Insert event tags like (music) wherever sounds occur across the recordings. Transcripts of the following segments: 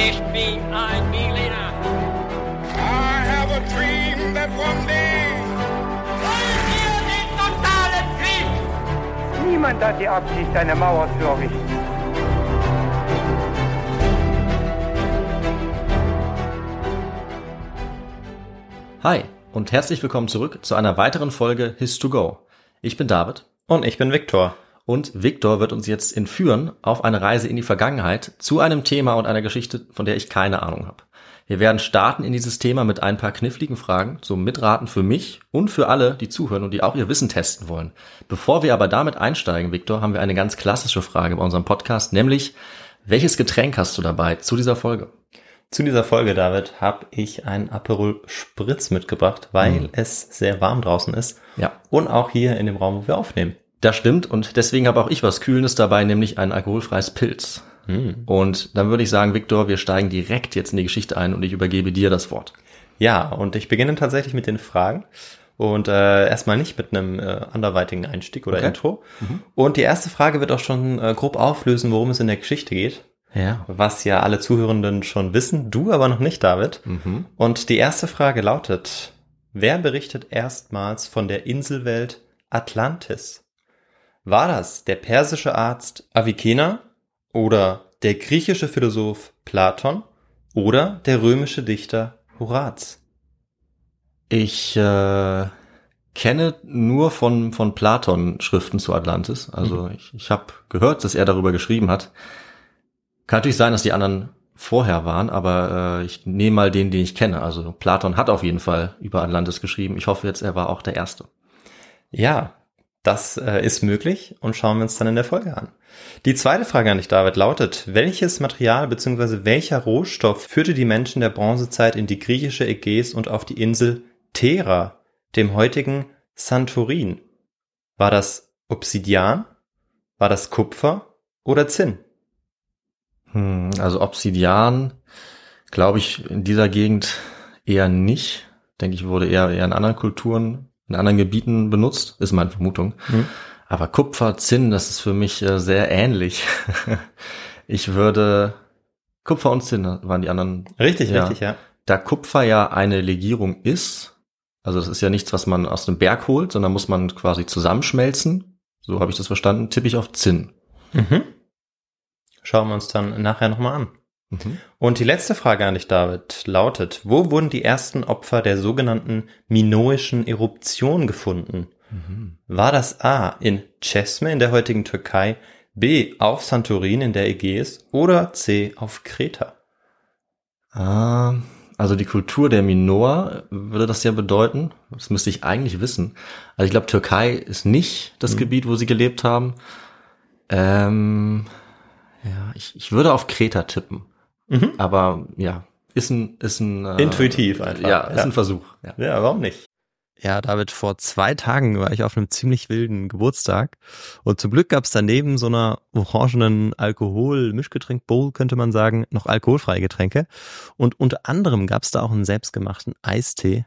Ich bin ein Berliner. I have a dream that one day. Wollen wir den totalen Krieg? Niemand hat die Absicht, eine Mauer zu errichten. Hi und herzlich willkommen zurück zu einer weiteren Folge His2Go. Ich bin David Und ich bin Viktor. Und Victor wird uns jetzt entführen auf eine Reise in die Vergangenheit zu einem Thema und einer Geschichte, von der ich keine Ahnung habe. Wir werden starten in dieses Thema mit ein paar kniffligen Fragen zum Mitraten für mich und für alle, die zuhören und die auch ihr Wissen testen wollen. Bevor wir aber damit einsteigen, Victor, haben wir eine ganz klassische Frage bei unserem Podcast, nämlich welches Getränk hast du dabei zu dieser Folge? Zu dieser Folge, David, habe ich ein Aperol Spritz mitgebracht, weil es sehr warm draußen ist. Ja. Und auch hier in dem Raum, wo wir aufnehmen. Das stimmt und deswegen habe auch ich was Kühlendes dabei, nämlich ein alkoholfreies Pilz. Und dann würde ich sagen, Victor, wir steigen direkt jetzt in die Geschichte ein und ich übergebe dir das Wort. Ja, und ich beginne tatsächlich mit den Fragen. Und äh, erstmal nicht mit einem äh, anderweitigen Einstieg oder Okay. Intro. Und die erste Frage wird auch schon äh, grob auflösen, worum es in der Geschichte geht. Ja. Was ja alle Zuhörenden schon wissen, du aber noch nicht, David. Und die erste Frage lautet, wer berichtet erstmals von der Inselwelt Atlantis? War das der persische Arzt Avicenna oder der griechische Philosoph Platon oder der römische Dichter Horaz? Ich äh, kenne nur von, von Platon Schriften zu Atlantis. Also ich, ich habe gehört, dass er darüber geschrieben hat. Kann natürlich sein, dass die anderen vorher waren, aber äh, ich nehme mal den, den ich kenne. Also Platon hat auf jeden Fall über Atlantis geschrieben. Ich hoffe jetzt, er war auch der Erste. Ja, das äh, ist möglich und schauen wir uns dann in der Folge an. Die zweite Frage an dich, David, lautet, welches Material bzw. welcher Rohstoff führte die Menschen der Bronzezeit in die griechische Ägäis und auf die Insel Thera, dem heutigen Santorin? War das Obsidian? War das Kupfer oder Zinn? Hm, also Obsidian, glaube ich, in dieser Gegend eher nicht. Denke ich, wurde eher, eher in anderen Kulturen, in anderen Gebieten benutzt, ist meine Vermutung. Aber Kupfer, Zinn, das ist für mich äh, sehr ähnlich. (laughs) ich würde, Kupfer und Zinn waren die anderen. Richtig, Ja. richtig, ja. Da Kupfer ja eine Legierung ist, also das ist ja nichts, was man aus dem Berg holt, sondern muss man quasi zusammenschmelzen. So habe ich das verstanden, tippe ich auf Zinn. Mhm. Schauen wir uns dann nachher nochmal an. Mhm. Und die letzte Frage an dich, David, lautet, wo wurden die ersten Opfer der sogenannten minoischen Eruption gefunden? War das A in Chesme in der heutigen Türkei, B auf Santorin in der Ägäis oder C auf Kreta? Ah, also die Kultur der Minoa würde das ja bedeuten. Das müsste ich eigentlich wissen. Also ich glaube, Türkei ist nicht das Gebiet, wo sie gelebt haben. Ähm, ja, ich, ich würde auf Kreta tippen. Aber ja, ist ein, ist ein äh, Intuitiv einfach. Ja, ist Ja. ein Versuch. Ja. Ja, warum nicht? Ja, David, vor zwei Tagen war ich auf einem ziemlich wilden Geburtstag und zum Glück gab es daneben so einer orangenen Alkohol-Mischgetränk-Bowl, könnte man sagen, noch alkoholfreie Getränke. Und unter anderem gab es da auch einen selbstgemachten Eistee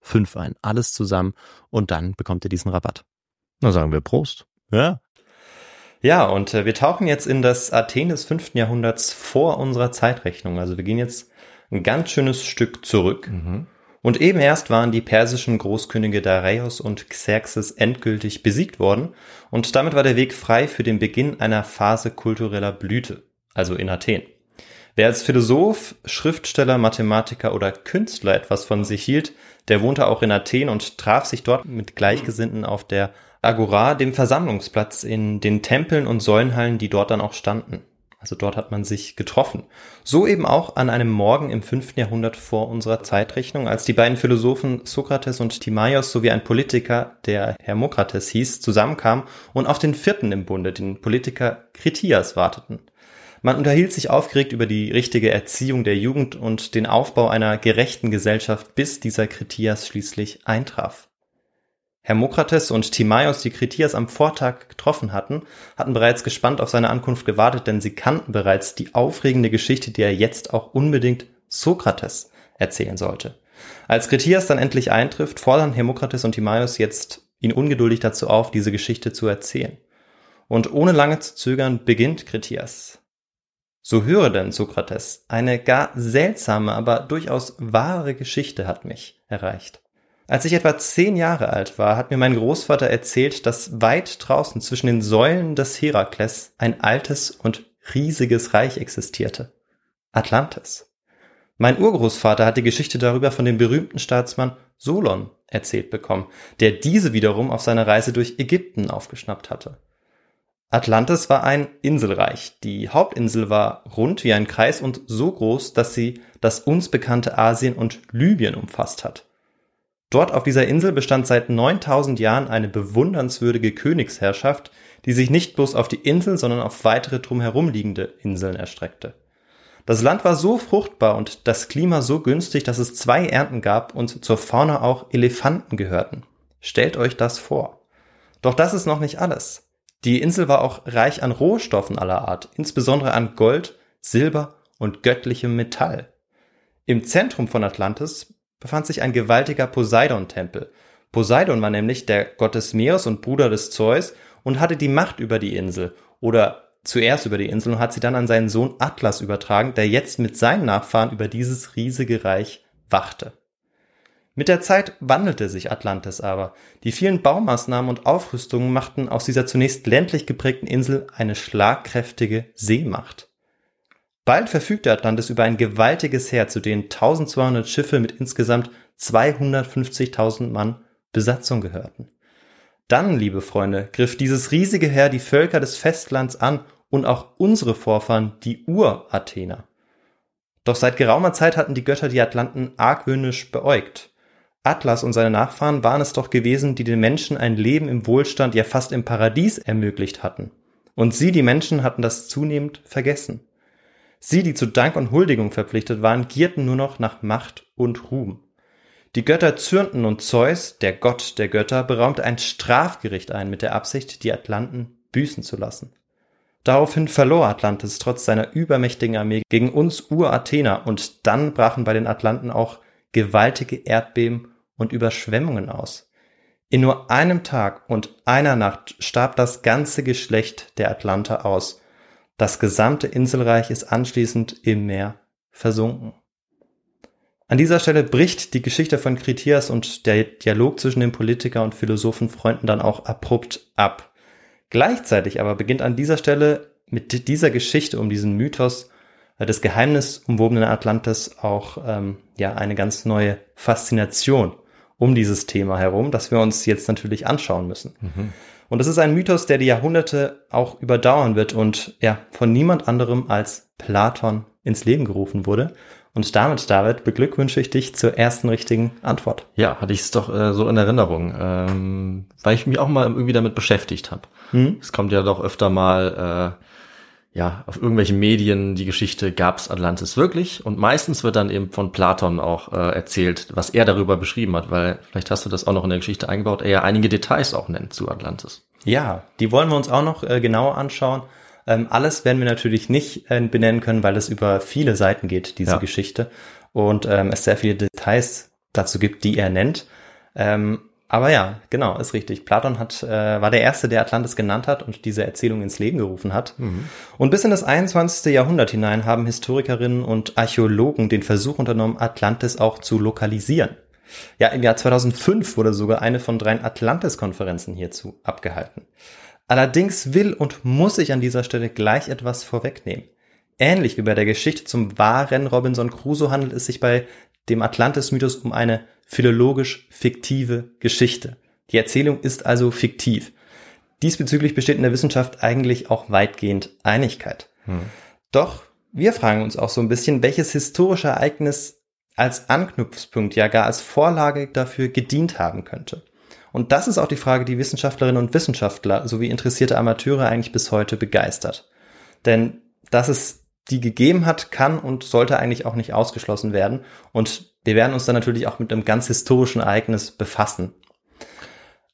5 ein. Alles zusammen und dann bekommt ihr diesen Rabatt. Na sagen wir Prost. Ja. Ja, und äh, wir tauchen jetzt in das Athen des fünften Jahrhunderts vor unserer Zeitrechnung. Also wir gehen jetzt ein ganz schönes Stück zurück. Mhm. Und eben erst waren die persischen Großkönige Dareios und Xerxes endgültig besiegt worden und damit war der Weg frei für den Beginn einer Phase kultureller Blüte, also in Athen. Wer als Philosoph, Schriftsteller, Mathematiker oder Künstler etwas von sich hielt, der wohnte auch in Athen und traf sich dort mit Gleichgesinnten auf der Agora, dem Versammlungsplatz in den Tempeln und Säulenhallen, die dort dann auch standen. Also dort hat man sich getroffen. So eben auch an einem Morgen im fünften Jahrhundert vor unserer Zeitrechnung, als die beiden Philosophen Sokrates und Timaios sowie ein Politiker, der Hermokrates hieß, zusammenkamen und auf den vierten im Bunde, den Politiker Kritias, warteten. Man unterhielt sich aufgeregt über die richtige Erziehung der Jugend und den Aufbau einer gerechten Gesellschaft, bis dieser Kritias schließlich eintraf. Hermokrates und Timaios, die Kritias am Vortag getroffen hatten, hatten bereits gespannt auf seine Ankunft gewartet, denn sie kannten bereits die aufregende Geschichte, die er jetzt auch unbedingt Sokrates erzählen sollte. Als Kritias dann endlich eintrifft, fordern Hermokrates und Timaios jetzt ihn ungeduldig dazu auf, diese Geschichte zu erzählen. Und ohne lange zu zögern beginnt Kritias. So höre denn, Sokrates, eine gar seltsame, aber durchaus wahre Geschichte hat mich erreicht. Als ich etwa zehn Jahre alt war, hat mir mein Großvater erzählt, dass weit draußen zwischen den Säulen des Herakles ein altes und riesiges Reich existierte. Atlantis. Mein Urgroßvater hat die Geschichte darüber von dem berühmten Staatsmann Solon erzählt bekommen, der diese wiederum auf seiner Reise durch Ägypten aufgeschnappt hatte. Atlantis war ein Inselreich. Die Hauptinsel war rund wie ein Kreis und so groß, dass sie das uns bekannte Asien und Libyen umfasst hat. Dort auf dieser Insel bestand seit 9000 Jahren eine bewundernswürdige Königsherrschaft, die sich nicht bloß auf die Insel, sondern auf weitere drumherum liegende Inseln erstreckte. Das Land war so fruchtbar und das Klima so günstig, dass es zwei Ernten gab und zur Fauna auch Elefanten gehörten. Stellt euch das vor. Doch das ist noch nicht alles. Die Insel war auch reich an Rohstoffen aller Art, insbesondere an Gold, Silber und göttlichem Metall. Im Zentrum von Atlantis befand sich ein gewaltiger Poseidon-Tempel. Poseidon war nämlich der Gott des Meeres und Bruder des Zeus und hatte die Macht über die Insel oder zuerst über die Insel und hat sie dann an seinen Sohn Atlas übertragen, der jetzt mit seinen Nachfahren über dieses riesige Reich wachte. Mit der Zeit wandelte sich Atlantis aber. Die vielen Baumaßnahmen und Aufrüstungen machten aus dieser zunächst ländlich geprägten Insel eine schlagkräftige Seemacht. Bald verfügte Atlantis über ein gewaltiges Heer, zu denen 1200 Schiffe mit insgesamt 250.000 Mann Besatzung gehörten. Dann, liebe Freunde, griff dieses riesige Heer die Völker des Festlands an und auch unsere Vorfahren, die Urathener. Doch seit geraumer Zeit hatten die Götter die Atlanten argwöhnisch beäugt. Atlas und seine Nachfahren waren es doch gewesen, die den Menschen ein Leben im Wohlstand, ja fast im Paradies ermöglicht hatten. Und sie, die Menschen, hatten das zunehmend vergessen. Sie, die zu Dank und Huldigung verpflichtet waren, gierten nur noch nach Macht und Ruhm. Die Götter zürnten und Zeus, der Gott der Götter, beraumte ein Strafgericht ein mit der Absicht, die Atlanten büßen zu lassen. Daraufhin verlor Atlantis trotz seiner übermächtigen Armee gegen uns Urathener und dann brachen bei den Atlanten auch gewaltige Erdbeben und Überschwemmungen aus. In nur einem Tag und einer Nacht starb das ganze Geschlecht der Atlanter aus. Das gesamte Inselreich ist anschließend im Meer versunken. An dieser Stelle bricht die Geschichte von Kritias und der Dialog zwischen dem Politiker und Philosophenfreunden dann auch abrupt ab. Gleichzeitig aber beginnt an dieser Stelle mit dieser Geschichte um diesen Mythos des geheimnisumwobenen Atlantis auch ähm, ja eine ganz neue Faszination um dieses Thema herum, das wir uns jetzt natürlich anschauen müssen. Mhm. Und das ist ein Mythos, der die Jahrhunderte auch überdauern wird und ja von niemand anderem als Platon ins Leben gerufen wurde. Und damit, David, beglückwünsche ich dich zur ersten richtigen Antwort. Ja, hatte ich es doch äh, so in Erinnerung, ähm, weil ich mich auch mal irgendwie damit beschäftigt habe. Hm? Es kommt ja doch öfter mal äh, ja auf irgendwelchen Medien die Geschichte gab's Atlantis wirklich und meistens wird dann eben von Platon auch äh, erzählt, was er darüber beschrieben hat, weil vielleicht hast du das auch noch in der Geschichte eingebaut, er ja einige Details auch nennt zu Atlantis. Ja, die wollen wir uns auch noch äh, genauer anschauen. Ähm, alles werden wir natürlich nicht äh, benennen können, weil es über viele Seiten geht, diese ja. Geschichte. Und ähm, es sehr viele Details dazu gibt, die er nennt. Ähm, aber ja, genau, ist richtig. Platon hat, äh, war der Erste, der Atlantis genannt hat und diese Erzählung ins Leben gerufen hat. Mhm. Und bis in das 21. Jahrhundert hinein haben Historikerinnen und Archäologen den Versuch unternommen, Atlantis auch zu lokalisieren. Ja, im Jahr 2005 wurde sogar eine von drei Atlantis-Konferenzen hierzu abgehalten. Allerdings will und muss ich an dieser Stelle gleich etwas vorwegnehmen. Ähnlich wie bei der Geschichte zum wahren Robinson Crusoe handelt es sich bei dem Atlantis-Mythos um eine philologisch fiktive Geschichte. Die Erzählung ist also fiktiv. Diesbezüglich besteht in der Wissenschaft eigentlich auch weitgehend Einigkeit. Hm. Doch wir fragen uns auch so ein bisschen, welches historische Ereignis als Anknüpfungspunkt, ja gar als Vorlage dafür gedient haben könnte. Und das ist auch die Frage, die Wissenschaftlerinnen und Wissenschaftler sowie interessierte Amateure eigentlich bis heute begeistert. Denn dass es die gegeben hat, kann und sollte eigentlich auch nicht ausgeschlossen werden. Und wir werden uns dann natürlich auch mit einem ganz historischen Ereignis befassen.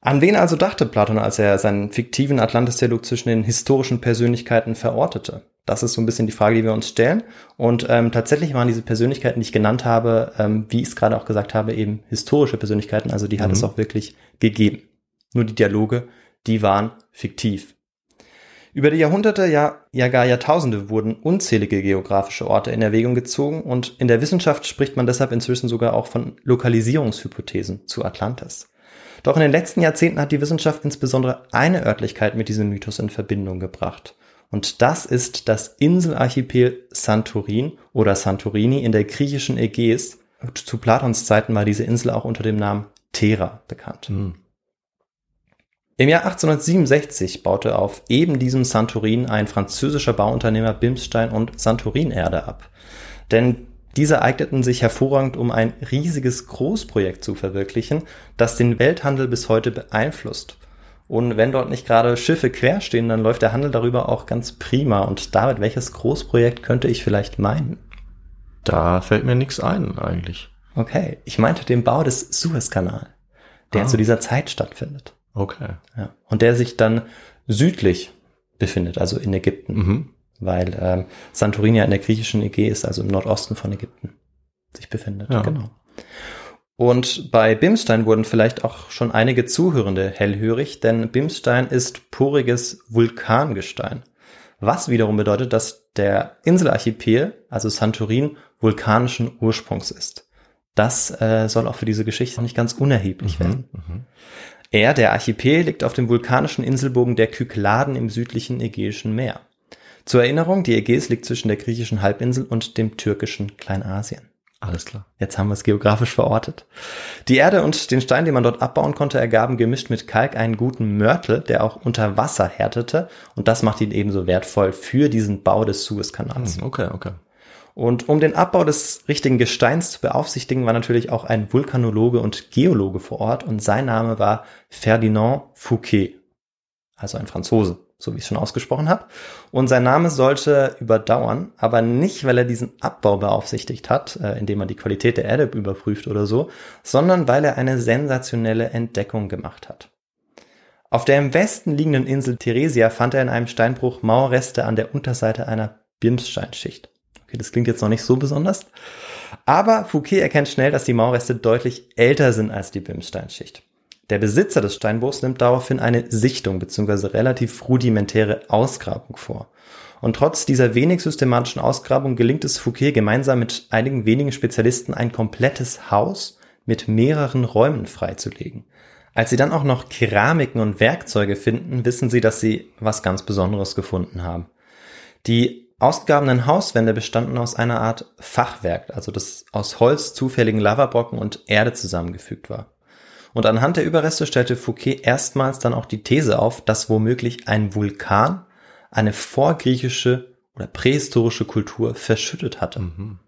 An wen also dachte Platon, als er seinen fiktiven Atlantis-Dialog zwischen den historischen Persönlichkeiten verortete? Das ist so ein bisschen die Frage, die wir uns stellen. Und ähm, tatsächlich waren diese Persönlichkeiten, die ich genannt habe, ähm, wie ich es gerade auch gesagt habe, eben historische Persönlichkeiten. Also die hat mhm. es auch wirklich gegeben. Nur die Dialoge, die waren fiktiv. Über die Jahrhunderte, ja, ja gar Jahrtausende wurden unzählige geografische Orte in Erwägung gezogen und in der Wissenschaft spricht man deshalb inzwischen sogar auch von Lokalisierungshypothesen zu Atlantis. Doch in den letzten Jahrzehnten hat die Wissenschaft insbesondere eine Örtlichkeit mit diesem Mythos in Verbindung gebracht. Und das ist das Inselarchipel Santorin oder Santorini in der griechischen Ägäis. Zu Platons Zeiten war diese Insel auch unter dem Namen Thera bekannt. Mhm. Im Jahr 1867 baute auf eben diesem Santorin ein französischer Bauunternehmer Bimstein und Santorin-Erde ab. Denn diese eigneten sich hervorragend, um ein riesiges Großprojekt zu verwirklichen, das den Welthandel bis heute beeinflusst. Und wenn dort nicht gerade Schiffe quer stehen, dann läuft der Handel darüber auch ganz prima. Und David, welches Großprojekt könnte ich vielleicht meinen? Da fällt mir nichts ein eigentlich. Okay, ich meinte den Bau des Suezkanal, der ah. zu dieser Zeit stattfindet. Okay. Ja. Und der sich dann südlich befindet, also in Ägypten. Mhm. Weil ähm, Santorini ja in der griechischen Ägäis, also im Nordosten von Ägypten, sich befindet. Ja. Genau. Und bei Bimstein wurden vielleicht auch schon einige Zuhörende hellhörig, denn Bimstein ist poriges Vulkangestein. Was wiederum bedeutet, dass der Inselarchipel, also Santorin, vulkanischen Ursprungs ist. Das äh, soll auch für diese Geschichte nicht ganz unerheblich mhm, werden. Mhm. Er, der Archipel, liegt auf dem vulkanischen Inselbogen der Kykladen im südlichen Ägäischen Meer. Zur Erinnerung, die Ägäis liegt zwischen der griechischen Halbinsel und dem türkischen Kleinasien. Alles klar. Jetzt haben wir es geografisch verortet. Die Erde und den Stein, den man dort abbauen konnte, ergaben gemischt mit Kalk einen guten Mörtel, der auch unter Wasser härtete. Und das macht ihn ebenso wertvoll für diesen Bau des Suezkanals. Hm, okay, okay. Und um den Abbau des richtigen Gesteins zu beaufsichtigen, war natürlich auch ein Vulkanologe und Geologe vor Ort und sein Name war Ferdinand Fouquet, also ein Franzose, so wie ich es schon ausgesprochen habe. Und sein Name sollte überdauern, aber nicht, weil er diesen Abbau beaufsichtigt hat, äh, indem er die Qualität der Erde überprüft oder so, sondern weil er eine sensationelle Entdeckung gemacht hat. Auf der im Westen liegenden Insel Theresia fand er in einem Steinbruch Mauerreste an der Unterseite einer Bimssteinschicht. Okay, das klingt jetzt noch nicht so besonders. Aber Fouquet erkennt schnell, dass die Mauerreste deutlich älter sind als die Bimssteinschicht. Der Besitzer des Steinbruchs nimmt daraufhin eine Sichtung bzw. relativ rudimentäre Ausgrabung vor. Und trotz dieser wenig systematischen Ausgrabung gelingt es Fouquet gemeinsam mit einigen wenigen Spezialisten ein komplettes Haus mit mehreren Räumen freizulegen. Als sie dann auch noch Keramiken und Werkzeuge finden, wissen sie, dass sie was ganz Besonderes gefunden haben. Die ausgegrabenen Hauswände bestanden aus einer Art Fachwerk, also das aus Holz, zufälligen Lavabrocken und Erde zusammengefügt war. Und anhand der Überreste stellte Fouquet erstmals dann auch die These auf, dass womöglich ein Vulkan eine vorgriechische oder prähistorische Kultur verschüttet hatte. Mhm.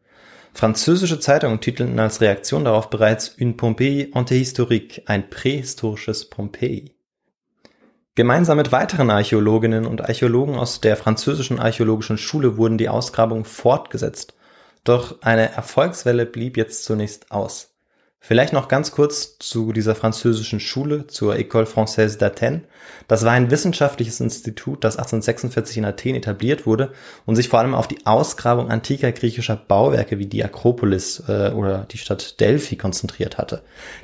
Französische Zeitungen titelten als Reaktion darauf bereits Une Pompeii antéhistorique, ein prähistorisches Pompeji. Gemeinsam mit weiteren Archäologinnen und Archäologen aus der französischen archäologischen Schule wurden die Ausgrabungen fortgesetzt. Doch eine Erfolgswelle blieb jetzt zunächst aus. Vielleicht noch ganz kurz zu dieser französischen Schule, zur École Française d'Athènes. Das war ein wissenschaftliches Institut, das 1846 in Athen etabliert wurde und sich vor allem auf die Ausgrabung antiker griechischer Bauwerke wie die Akropolis äh, oder die Stadt Delphi konzentriert hatte.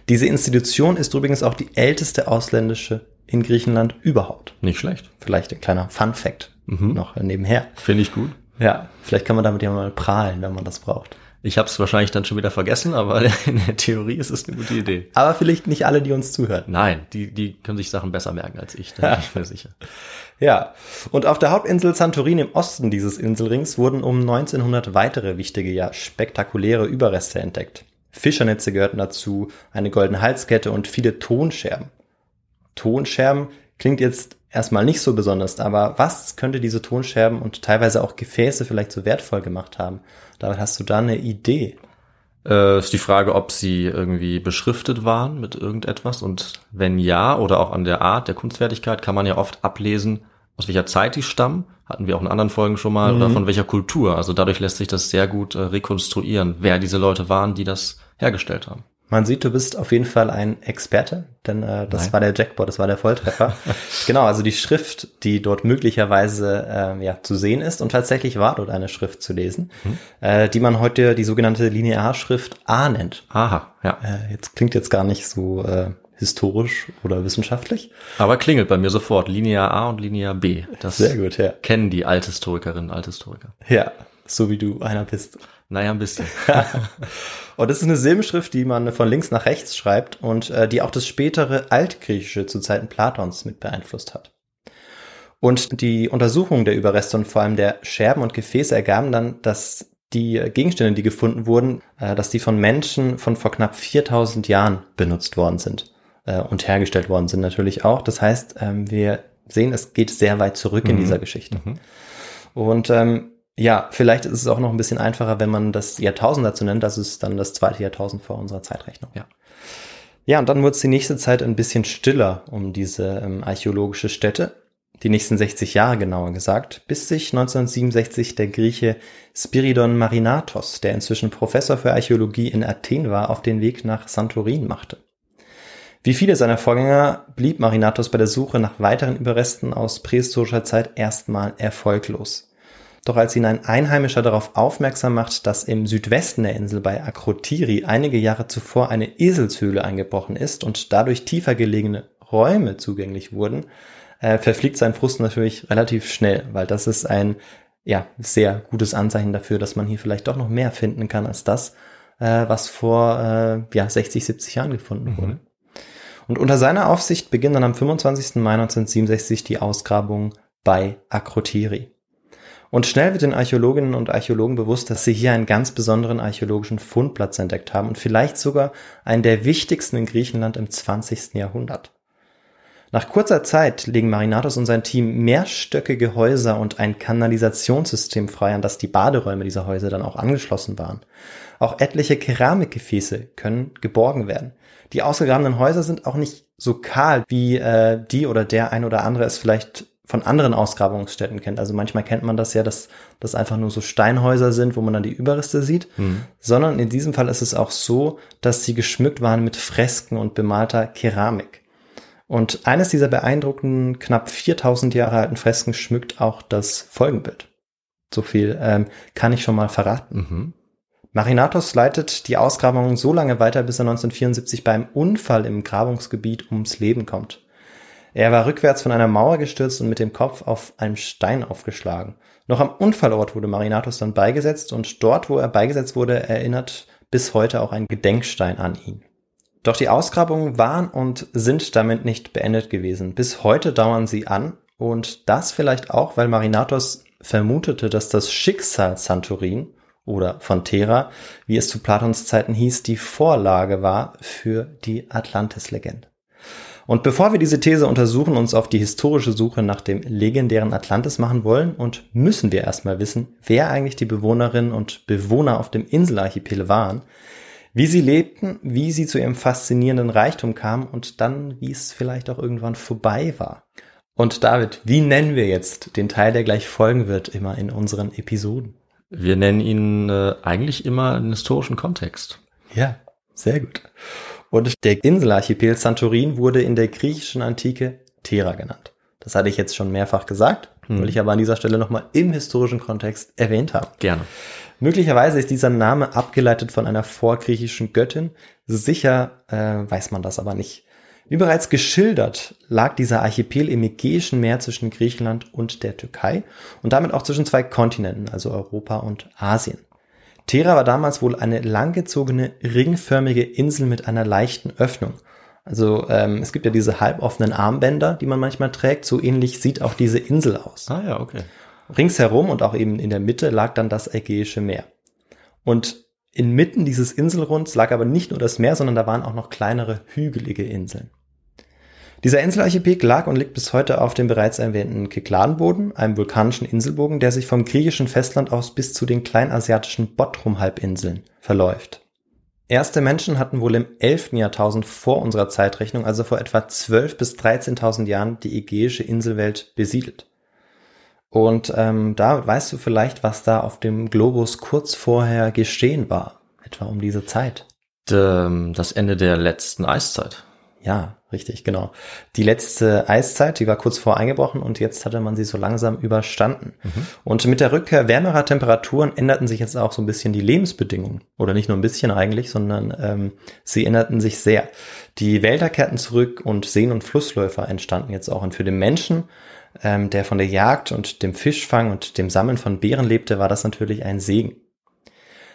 Diese Institution ist übrigens auch die älteste ausländische in Griechenland überhaupt. Nicht schlecht. Vielleicht ein kleiner Fun Fact mhm. noch nebenher. Finde ich gut. Ja, vielleicht kann man damit ja mal prahlen, wenn man das braucht. Ich habe es wahrscheinlich dann schon wieder vergessen, aber (laughs) in der Theorie ist es eine gute Idee. Aber vielleicht nicht alle, die uns zuhören. Nein, die, die können sich Sachen besser merken als ich, da bin ich (laughs) mir sicher. Ja, und auf der Hauptinsel Santorin im Osten dieses Inselrings wurden um 1900 weitere wichtige, ja spektakuläre Überreste entdeckt. Fischernetze gehörten dazu, eine goldene Halskette und viele Tonscherben. Tonscherben klingt jetzt erstmal nicht so besonders, aber was könnte diese Tonscherben und teilweise auch Gefäße vielleicht so wertvoll gemacht haben? David, hast du da eine Idee? Äh, ist die Frage, ob sie irgendwie beschriftet waren mit irgendetwas und wenn ja oder auch an der Art der Kunstfertigkeit kann man ja oft ablesen, aus welcher Zeit die stammen. Hatten wir auch in anderen Folgen schon mal mhm. oder von welcher Kultur. Also dadurch lässt sich das sehr gut äh, rekonstruieren, wer diese Leute waren, die das hergestellt haben. Man sieht, du bist auf jeden Fall ein Experte, denn äh, das Nein. war der Jackpot, das war der Volltreffer. (laughs) genau, also die Schrift, die dort möglicherweise äh, ja zu sehen ist und tatsächlich war dort eine Schrift zu lesen, mhm. äh, die man heute die sogenannte Linearschrift A nennt. Aha, ja. Äh, jetzt klingt jetzt gar nicht so äh, historisch oder wissenschaftlich. Aber klingelt bei mir sofort Linear A und Linear B. Das Sehr gut, ja. Kennen die Althistorikerinnen, Althistoriker. Ja, so wie du einer bist. Naja, ein bisschen. (laughs) und das ist eine Silbenschrift, die man von links nach rechts schreibt und äh, die auch das spätere Altgriechische zu Zeiten Platons mit beeinflusst hat. Und die Untersuchungen der Überreste und vor allem der Scherben und Gefäße ergaben dann, dass die Gegenstände, die gefunden wurden, äh, dass die von Menschen von vor knapp 4000 Jahren benutzt worden sind äh, und hergestellt worden sind natürlich auch. Das heißt, ähm, wir sehen, es geht sehr weit zurück mhm. in dieser Geschichte. Mhm. Und ähm, ja, vielleicht ist es auch noch ein bisschen einfacher, wenn man das Jahrtausend dazu nennt. Das ist dann das zweite Jahrtausend vor unserer Zeitrechnung. Ja. Ja, und dann wurde es die nächste Zeit ein bisschen stiller um diese ähm, archäologische Stätte. Die nächsten 60 Jahre genauer gesagt, bis sich 1967 der Grieche Spiridon Marinatos, der inzwischen Professor für Archäologie in Athen war, auf den Weg nach Santorin machte. Wie viele seiner Vorgänger blieb Marinatos bei der Suche nach weiteren Überresten aus prähistorischer Zeit erstmal erfolglos. Doch als ihn ein Einheimischer darauf aufmerksam macht, dass im Südwesten der Insel bei Akrotiri einige Jahre zuvor eine Eselshöhle eingebrochen ist und dadurch tiefer gelegene Räume zugänglich wurden, äh, verfliegt sein Frust natürlich relativ schnell, weil das ist ein ja, sehr gutes Anzeichen dafür, dass man hier vielleicht doch noch mehr finden kann als das, äh, was vor äh, ja, 60, 70 Jahren gefunden mhm. wurde. Und unter seiner Aufsicht beginnt dann am 25. Mai 1967 die Ausgrabung bei Akrotiri. Und schnell wird den Archäologinnen und Archäologen bewusst, dass sie hier einen ganz besonderen archäologischen Fundplatz entdeckt haben und vielleicht sogar einen der wichtigsten in Griechenland im 20. Jahrhundert. Nach kurzer Zeit legen Marinatos und sein Team mehrstöckige Häuser und ein Kanalisationssystem frei, an das die Baderäume dieser Häuser dann auch angeschlossen waren. Auch etliche Keramikgefäße können geborgen werden. Die ausgegrabenen Häuser sind auch nicht so kahl, wie äh, die oder der ein oder andere es vielleicht von anderen Ausgrabungsstätten kennt. Also manchmal kennt man das ja, dass das einfach nur so Steinhäuser sind, wo man dann die Überreste sieht, mhm. sondern in diesem Fall ist es auch so, dass sie geschmückt waren mit Fresken und bemalter Keramik. Und eines dieser beeindruckenden, knapp 4000 Jahre alten Fresken schmückt auch das Folgenbild. So viel ähm, kann ich schon mal verraten. Mhm. Marinatos leitet die Ausgrabungen so lange weiter, bis er 1974 beim Unfall im Grabungsgebiet ums Leben kommt. Er war rückwärts von einer Mauer gestürzt und mit dem Kopf auf einem Stein aufgeschlagen. Noch am Unfallort wurde Marinatus dann beigesetzt und dort, wo er beigesetzt wurde, erinnert bis heute auch ein Gedenkstein an ihn. Doch die Ausgrabungen waren und sind damit nicht beendet gewesen. Bis heute dauern sie an und das vielleicht auch, weil Marinatos vermutete, dass das Schicksal Santorin oder von Thera, wie es zu Platons Zeiten hieß, die Vorlage war für die Atlantis-Legende. Und bevor wir diese These untersuchen, uns auf die historische Suche nach dem legendären Atlantis machen wollen und müssen wir erstmal wissen, wer eigentlich die Bewohnerinnen und Bewohner auf dem Inselarchipel waren, wie sie lebten, wie sie zu ihrem faszinierenden Reichtum kamen und dann, wie es vielleicht auch irgendwann vorbei war. Und David, wie nennen wir jetzt den Teil, der gleich folgen wird, immer in unseren Episoden? Wir nennen ihn äh, eigentlich immer einen historischen Kontext. Ja, sehr gut. Und der Inselarchipel Santorin wurde in der griechischen Antike Thera genannt. Das hatte ich jetzt schon mehrfach gesagt, hm. will ich aber an dieser Stelle nochmal im historischen Kontext erwähnt haben. Gerne. Möglicherweise ist dieser Name abgeleitet von einer vorgriechischen Göttin. Sicher äh, weiß man das aber nicht. Wie bereits geschildert, lag dieser Archipel im Ägäischen Meer zwischen Griechenland und der Türkei und damit auch zwischen zwei Kontinenten, also Europa und Asien. Thera war damals wohl eine langgezogene, ringförmige Insel mit einer leichten Öffnung. Also ähm, es gibt ja diese halboffenen Armbänder, die man manchmal trägt. So ähnlich sieht auch diese Insel aus. Ah ja, okay. Ringsherum und auch eben in der Mitte lag dann das Ägäische Meer. Und inmitten dieses Inselrunds lag aber nicht nur das Meer, sondern da waren auch noch kleinere hügelige Inseln. Dieser Inselarchipel lag und liegt bis heute auf dem bereits erwähnten Kykladenboden, einem vulkanischen Inselbogen, der sich vom griechischen Festland aus bis zu den kleinasiatischen Bottrum-Halbinseln verläuft. Erste Menschen hatten wohl im 11. Jahrtausend vor unserer Zeitrechnung, also vor etwa 12.000 bis 13.000 Jahren, die ägäische Inselwelt besiedelt. Und ähm, da weißt du vielleicht, was da auf dem Globus kurz vorher geschehen war, etwa um diese Zeit. Das Ende der letzten Eiszeit. Ja, richtig, genau. Die letzte Eiszeit, die war kurz vor eingebrochen und jetzt hatte man sie so langsam überstanden. Mhm. Und mit der Rückkehr wärmerer Temperaturen änderten sich jetzt auch so ein bisschen die Lebensbedingungen. Oder nicht nur ein bisschen eigentlich, sondern ähm, sie änderten sich sehr. Die Wälder kehrten zurück und Seen- und Flussläufer entstanden jetzt auch. Und für den Menschen, ähm, der von der Jagd und dem Fischfang und dem Sammeln von Beeren lebte, war das natürlich ein Segen.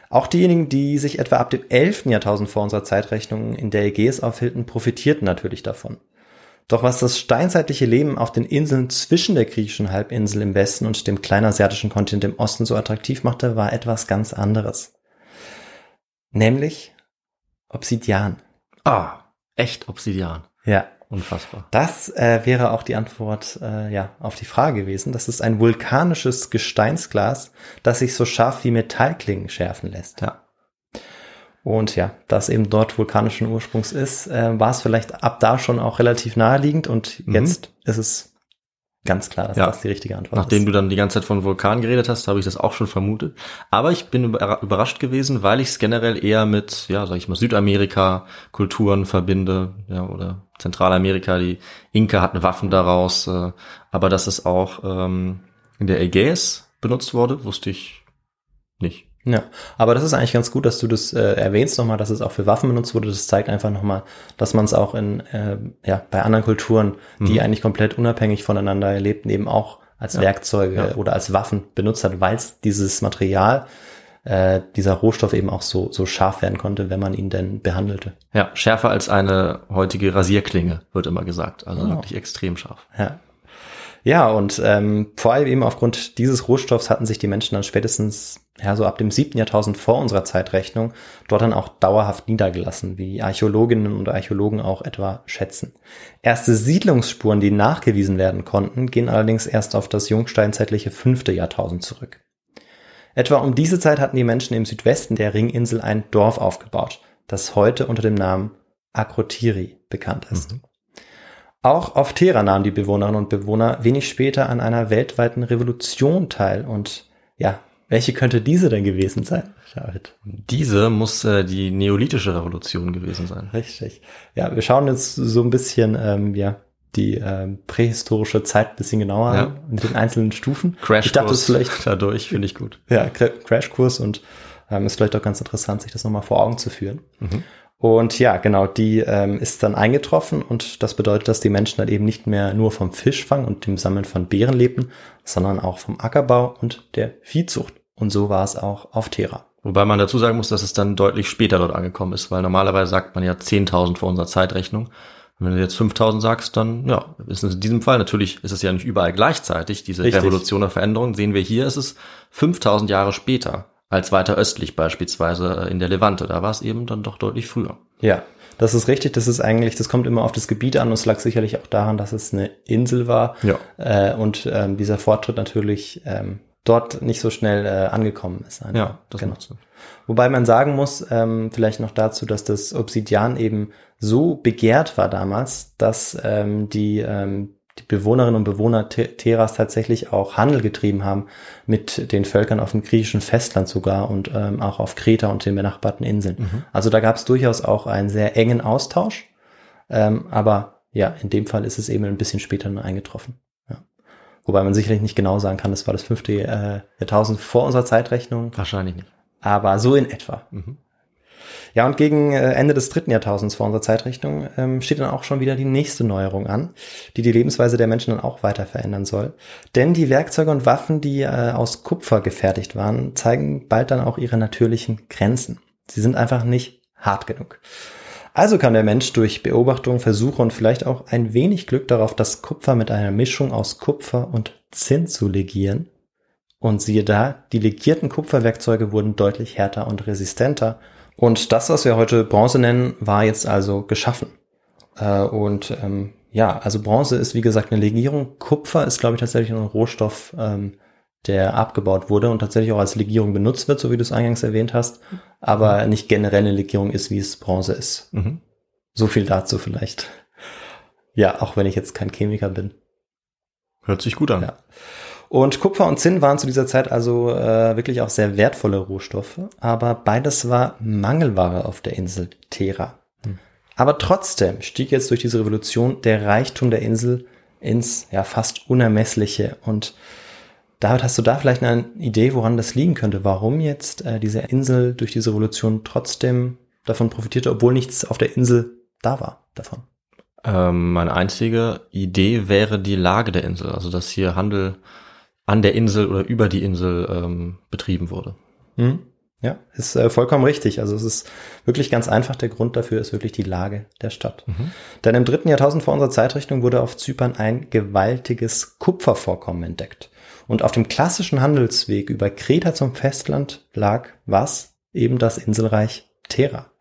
Auch diejenigen, die sich etwa ab dem 11. Jahrtausend vor unserer Zeitrechnung in der Ägäis aufhielten, profitierten natürlich davon. Doch was das steinzeitliche Leben auf den Inseln zwischen der griechischen Halbinsel im Westen und dem kleinasiatischen Kontinent im Osten so attraktiv machte, war etwas ganz anderes. Nämlich Obsidian. Ah, echt Obsidian. Ja. Unfassbar. Das äh, wäre auch die Antwort äh, ja, auf die Frage gewesen. Das ist ein vulkanisches Gesteinsglas, das sich so scharf wie Metallklingen schärfen lässt. Ja. Und ja, da es eben dort vulkanischen Ursprungs ist, äh, war es vielleicht ab da schon auch relativ naheliegend und mhm. jetzt ist es Ganz klar, dass ja. das die richtige Antwort Nachdem ist. Du dann die ganze Zeit von Vulkan geredet hast, habe ich das auch schon vermutet. Aber ich bin überrascht gewesen, weil ich es generell eher mit, ja, sag ich mal, Südamerika-Kulturen verbinde, ja, oder Zentralamerika. Die Inka hatten Waffen daraus, äh, aber dass es auch ähm, in der Ägäis benutzt wurde, wusste ich nicht. Ja, aber das ist eigentlich ganz gut, dass du das äh, erwähnst nochmal, dass es auch für Waffen benutzt wurde. Das zeigt einfach nochmal, dass man es auch in, äh, ja, bei anderen Kulturen, die mhm. eigentlich komplett unabhängig voneinander lebten, eben auch als ja. Werkzeuge ja. oder als Waffen benutzt hat, weil es dieses Material, äh, dieser Rohstoff eben auch so, so scharf werden konnte, wenn man ihn denn behandelte. Ja, schärfer als eine heutige Rasierklinge, wird immer gesagt. Also oh. wirklich extrem scharf. Ja. Ja, und ähm, vor allem eben aufgrund dieses Rohstoffs hatten sich die Menschen dann spätestens ja so ab dem siebten Jahrtausend vor unserer Zeitrechnung dort dann auch dauerhaft niedergelassen, wie Archäologinnen und Archäologen auch etwa schätzen. Erste Siedlungsspuren, die nachgewiesen werden konnten, gehen allerdings erst auf das jungsteinzeitliche fünfte Jahrtausend zurück. Etwa um diese Zeit hatten die Menschen im Südwesten der Ringinsel ein Dorf aufgebaut, das heute unter dem Namen Akrotiri bekannt ist. Mhm. Auch auf Terra nahmen die Bewohnerinnen und Bewohner wenig später an einer weltweiten Revolution teil. Und ja, welche könnte diese denn gewesen sein, David? Diese muss äh, die neolithische Revolution gewesen sein. Richtig. Ja, wir schauen jetzt so ein bisschen, ähm, ja, die ähm, prähistorische Zeit ein bisschen genauer ja. an, mit den einzelnen Stufen. Crashkurs vielleicht (laughs) dadurch, finde ich gut. Ja, Crashkurs und ähm, ist vielleicht auch ganz interessant, sich das nochmal vor Augen zu führen. Mhm. Und ja, genau, die ähm, ist dann eingetroffen und das bedeutet, dass die Menschen dann eben nicht mehr nur vom Fischfang und dem Sammeln von Beeren lebten, sondern auch vom Ackerbau und der Viehzucht. Und so war es auch auf Terra. Wobei man dazu sagen muss, dass es dann deutlich später dort angekommen ist, weil normalerweise sagt man ja 10.000 vor unserer Zeitrechnung. wenn du jetzt 5000 sagst, dann ja, ist es in diesem Fall natürlich ist es ja nicht überall gleichzeitig diese Richtig. Revolution oder Veränderung. Sehen wir hier, ist es 5000 Jahre später als weiter östlich beispielsweise in der Levante. Da war es eben dann doch deutlich früher. Ja, das ist richtig. Das ist eigentlich, das kommt immer auf das Gebiet an und es lag sicherlich auch daran, dass es eine Insel war. Ja. Äh, und ähm, dieser Fortschritt natürlich ähm, dort nicht so schnell äh, angekommen ist. Einfach. Ja, das genau. so. Wobei man sagen muss, ähm, vielleicht noch dazu, dass das Obsidian eben so begehrt war damals, dass ähm, die ähm, die Bewohnerinnen und Bewohner Teras tatsächlich auch Handel getrieben haben mit den Völkern auf dem griechischen Festland sogar und ähm, auch auf Kreta und den benachbarten Inseln. Mhm. Also da gab es durchaus auch einen sehr engen Austausch. Ähm, aber ja, in dem Fall ist es eben ein bisschen später nur eingetroffen. Wobei man sicherlich nicht genau sagen kann, das war das fünfte äh, Jahrtausend vor unserer Zeitrechnung. Wahrscheinlich nicht. Aber so in etwa. Mhm. Ja, und gegen äh, Ende des dritten Jahrtausends vor unserer Zeitrechnung ähm, steht dann auch schon wieder die nächste Neuerung an, die die Lebensweise der Menschen dann auch weiter verändern soll. Denn die Werkzeuge und Waffen, die äh, aus Kupfer gefertigt waren, zeigen bald dann auch ihre natürlichen Grenzen. Sie sind einfach nicht hart genug. Also kann der Mensch durch Beobachtung, Versuche und vielleicht auch ein wenig Glück darauf, das Kupfer mit einer Mischung aus Kupfer und Zinn zu legieren. Und siehe da, die legierten Kupferwerkzeuge wurden deutlich härter und resistenter und das, was wir heute Bronze nennen, war jetzt also geschaffen. Äh, und ähm, ja, also Bronze ist wie gesagt eine Legierung. Kupfer ist, glaube ich, tatsächlich ein Rohstoff, ähm, der abgebaut wurde und tatsächlich auch als Legierung benutzt wird, so wie du es eingangs erwähnt hast, aber nicht generell eine Legierung ist, wie es Bronze ist. Mhm. So viel dazu vielleicht. Ja, auch wenn ich jetzt kein Chemiker bin. Hört sich gut an. Ja. Und Kupfer und Zinn waren zu dieser Zeit also äh, wirklich auch sehr wertvolle Rohstoffe, aber beides war Mangelware auf der Insel Thera. Hm. Aber trotzdem stieg jetzt durch diese Revolution der Reichtum der Insel ins ja fast unermessliche und David, hast du da vielleicht eine Idee, woran das liegen könnte? Warum jetzt äh, diese Insel durch diese Revolution trotzdem davon profitierte, obwohl nichts auf der Insel da war davon? Ähm, meine einzige Idee wäre die Lage der Insel, also dass hier Handel an der Insel oder über die Insel ähm, betrieben wurde. Hm. Ja, ist äh, vollkommen richtig. Also es ist wirklich ganz einfach. Der Grund dafür ist wirklich die Lage der Stadt. Mhm. Denn im dritten Jahrtausend vor unserer Zeitrechnung wurde auf Zypern ein gewaltiges Kupfervorkommen entdeckt. Und auf dem klassischen Handelsweg über Kreta zum Festland lag was? Eben das Inselreich Thera.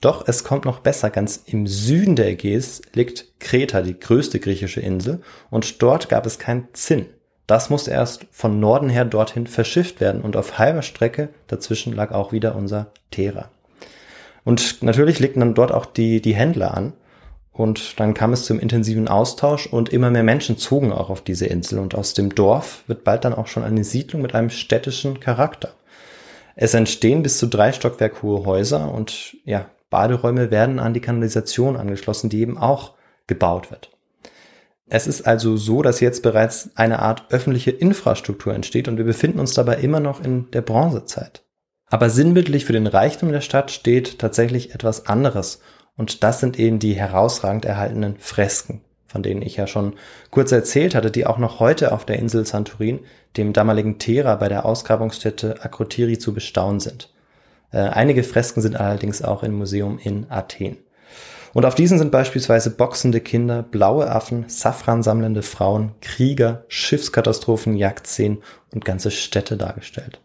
Doch es kommt noch besser. Ganz im Süden der Ägäis liegt Kreta, die größte griechische Insel. Und dort gab es kein Zinn. Das musste erst von Norden her dorthin verschifft werden und auf halber Strecke dazwischen lag auch wieder unser Thera. Und natürlich legten dann dort auch die, die Händler an. Und dann kam es zum intensiven Austausch und immer mehr Menschen zogen auch auf diese Insel. Und aus dem Dorf wird bald dann auch schon eine Siedlung mit einem städtischen Charakter. Es entstehen bis zu drei Stockwerk hohe Häuser und ja, Baderäume werden an die Kanalisation angeschlossen, die eben auch gebaut wird. Es ist also so, dass jetzt bereits eine Art öffentliche Infrastruktur entsteht und wir befinden uns dabei immer noch in der Bronzezeit. Aber sinnbildlich für den Reichtum der Stadt steht tatsächlich etwas anderes und das sind eben die herausragend erhaltenen Fresken, von denen ich ja schon kurz erzählt hatte, die auch noch heute auf der Insel Santorin, dem damaligen Thera bei der Ausgrabungsstätte Akrotiri zu bestaunen sind. Äh, einige Fresken sind allerdings auch im Museum in Athen. Und auf diesen sind beispielsweise boxende Kinder, blaue Affen, Safran sammelnde Frauen, Krieger, Schiffskatastrophen, Jagdszenen und ganze Städte dargestellt.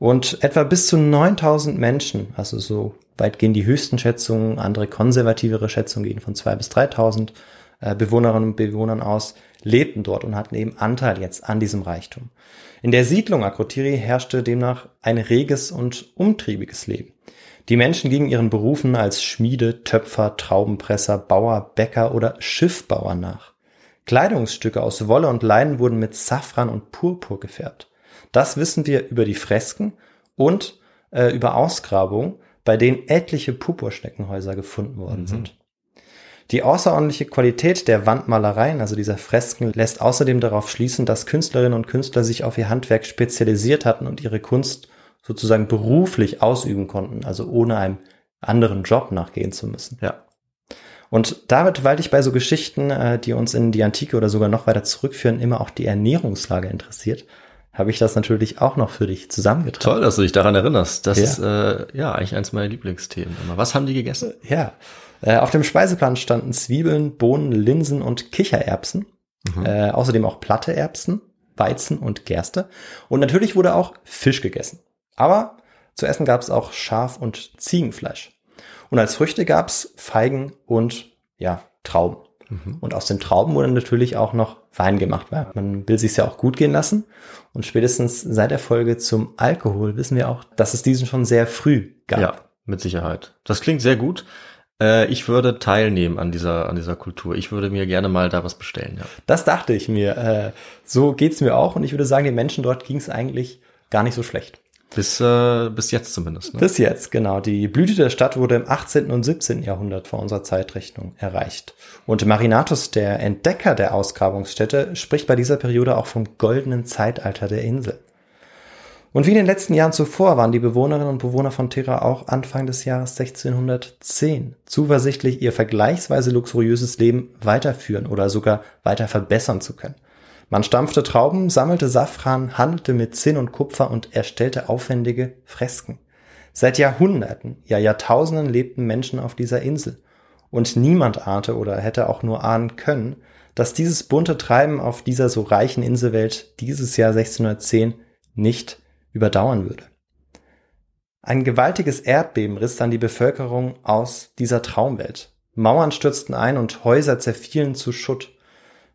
Und etwa bis zu 9000 Menschen, also so weit gehen die höchsten Schätzungen, andere konservativere Schätzungen gehen von 2 bis 3000 äh, Bewohnerinnen und Bewohnern aus, lebten dort und hatten eben Anteil jetzt an diesem Reichtum. In der Siedlung Akrotiri herrschte demnach ein reges und umtriebiges Leben. Die Menschen gingen ihren Berufen als Schmiede, Töpfer, Traubenpresser, Bauer, Bäcker oder Schiffbauer nach. Kleidungsstücke aus Wolle und Leinen wurden mit Safran und Purpur gefärbt. Das wissen wir über die Fresken und äh, über Ausgrabungen, bei denen etliche Purpurschneckenhäuser gefunden worden mhm. sind. Die außerordentliche Qualität der Wandmalereien, also dieser Fresken, lässt außerdem darauf schließen, dass Künstlerinnen und Künstler sich auf ihr Handwerk spezialisiert hatten und ihre Kunst sozusagen beruflich ausüben konnten, also ohne einem anderen Job nachgehen zu müssen. Ja. Und damit, weil dich bei so Geschichten, äh, die uns in die Antike oder sogar noch weiter zurückführen, immer auch die Ernährungslage interessiert, habe ich das natürlich auch noch für dich zusammengetragen. Toll, dass du dich daran erinnerst. Das ja. ist äh, ja eigentlich eins meiner Lieblingsthemen. Was haben die gegessen? Ja, äh, auf dem Speiseplan standen Zwiebeln, Bohnen, Linsen und Kichererbsen. Mhm. Äh, außerdem auch platte Erbsen, Weizen und Gerste. Und natürlich wurde auch Fisch gegessen. Aber zu essen gab es auch Schaf- und Ziegenfleisch. Und als Früchte gab es Feigen und ja, Trauben. Mhm. Und aus den Trauben wurde natürlich auch noch Wein gemacht, weil man will sich ja auch gut gehen lassen. Und spätestens seit der Folge zum Alkohol wissen wir auch, dass es diesen schon sehr früh gab. Ja, mit Sicherheit. Das klingt sehr gut. Äh, ich würde teilnehmen an dieser, an dieser Kultur. Ich würde mir gerne mal da was bestellen, ja. Das dachte ich mir. Äh, so geht's mir auch. Und ich würde sagen, den Menschen dort ging es eigentlich gar nicht so schlecht. Bis, äh, bis jetzt zumindest. Ne? Bis jetzt, genau. Die Blüte der Stadt wurde im 18. und 17. Jahrhundert vor unserer Zeitrechnung erreicht. Und Marinatus, der Entdecker der Ausgrabungsstätte, spricht bei dieser Periode auch vom goldenen Zeitalter der Insel. Und wie in den letzten Jahren zuvor waren die Bewohnerinnen und Bewohner von Terra auch Anfang des Jahres 1610 zuversichtlich, ihr vergleichsweise luxuriöses Leben weiterführen oder sogar weiter verbessern zu können. Man stampfte Trauben, sammelte Safran, handelte mit Zinn und Kupfer und erstellte aufwendige Fresken. Seit Jahrhunderten, ja Jahrtausenden lebten Menschen auf dieser Insel. Und niemand ahnte oder hätte auch nur ahnen können, dass dieses bunte Treiben auf dieser so reichen Inselwelt dieses Jahr 1610 nicht überdauern würde. Ein gewaltiges Erdbeben riss dann die Bevölkerung aus dieser Traumwelt. Mauern stürzten ein und Häuser zerfielen zu Schutt.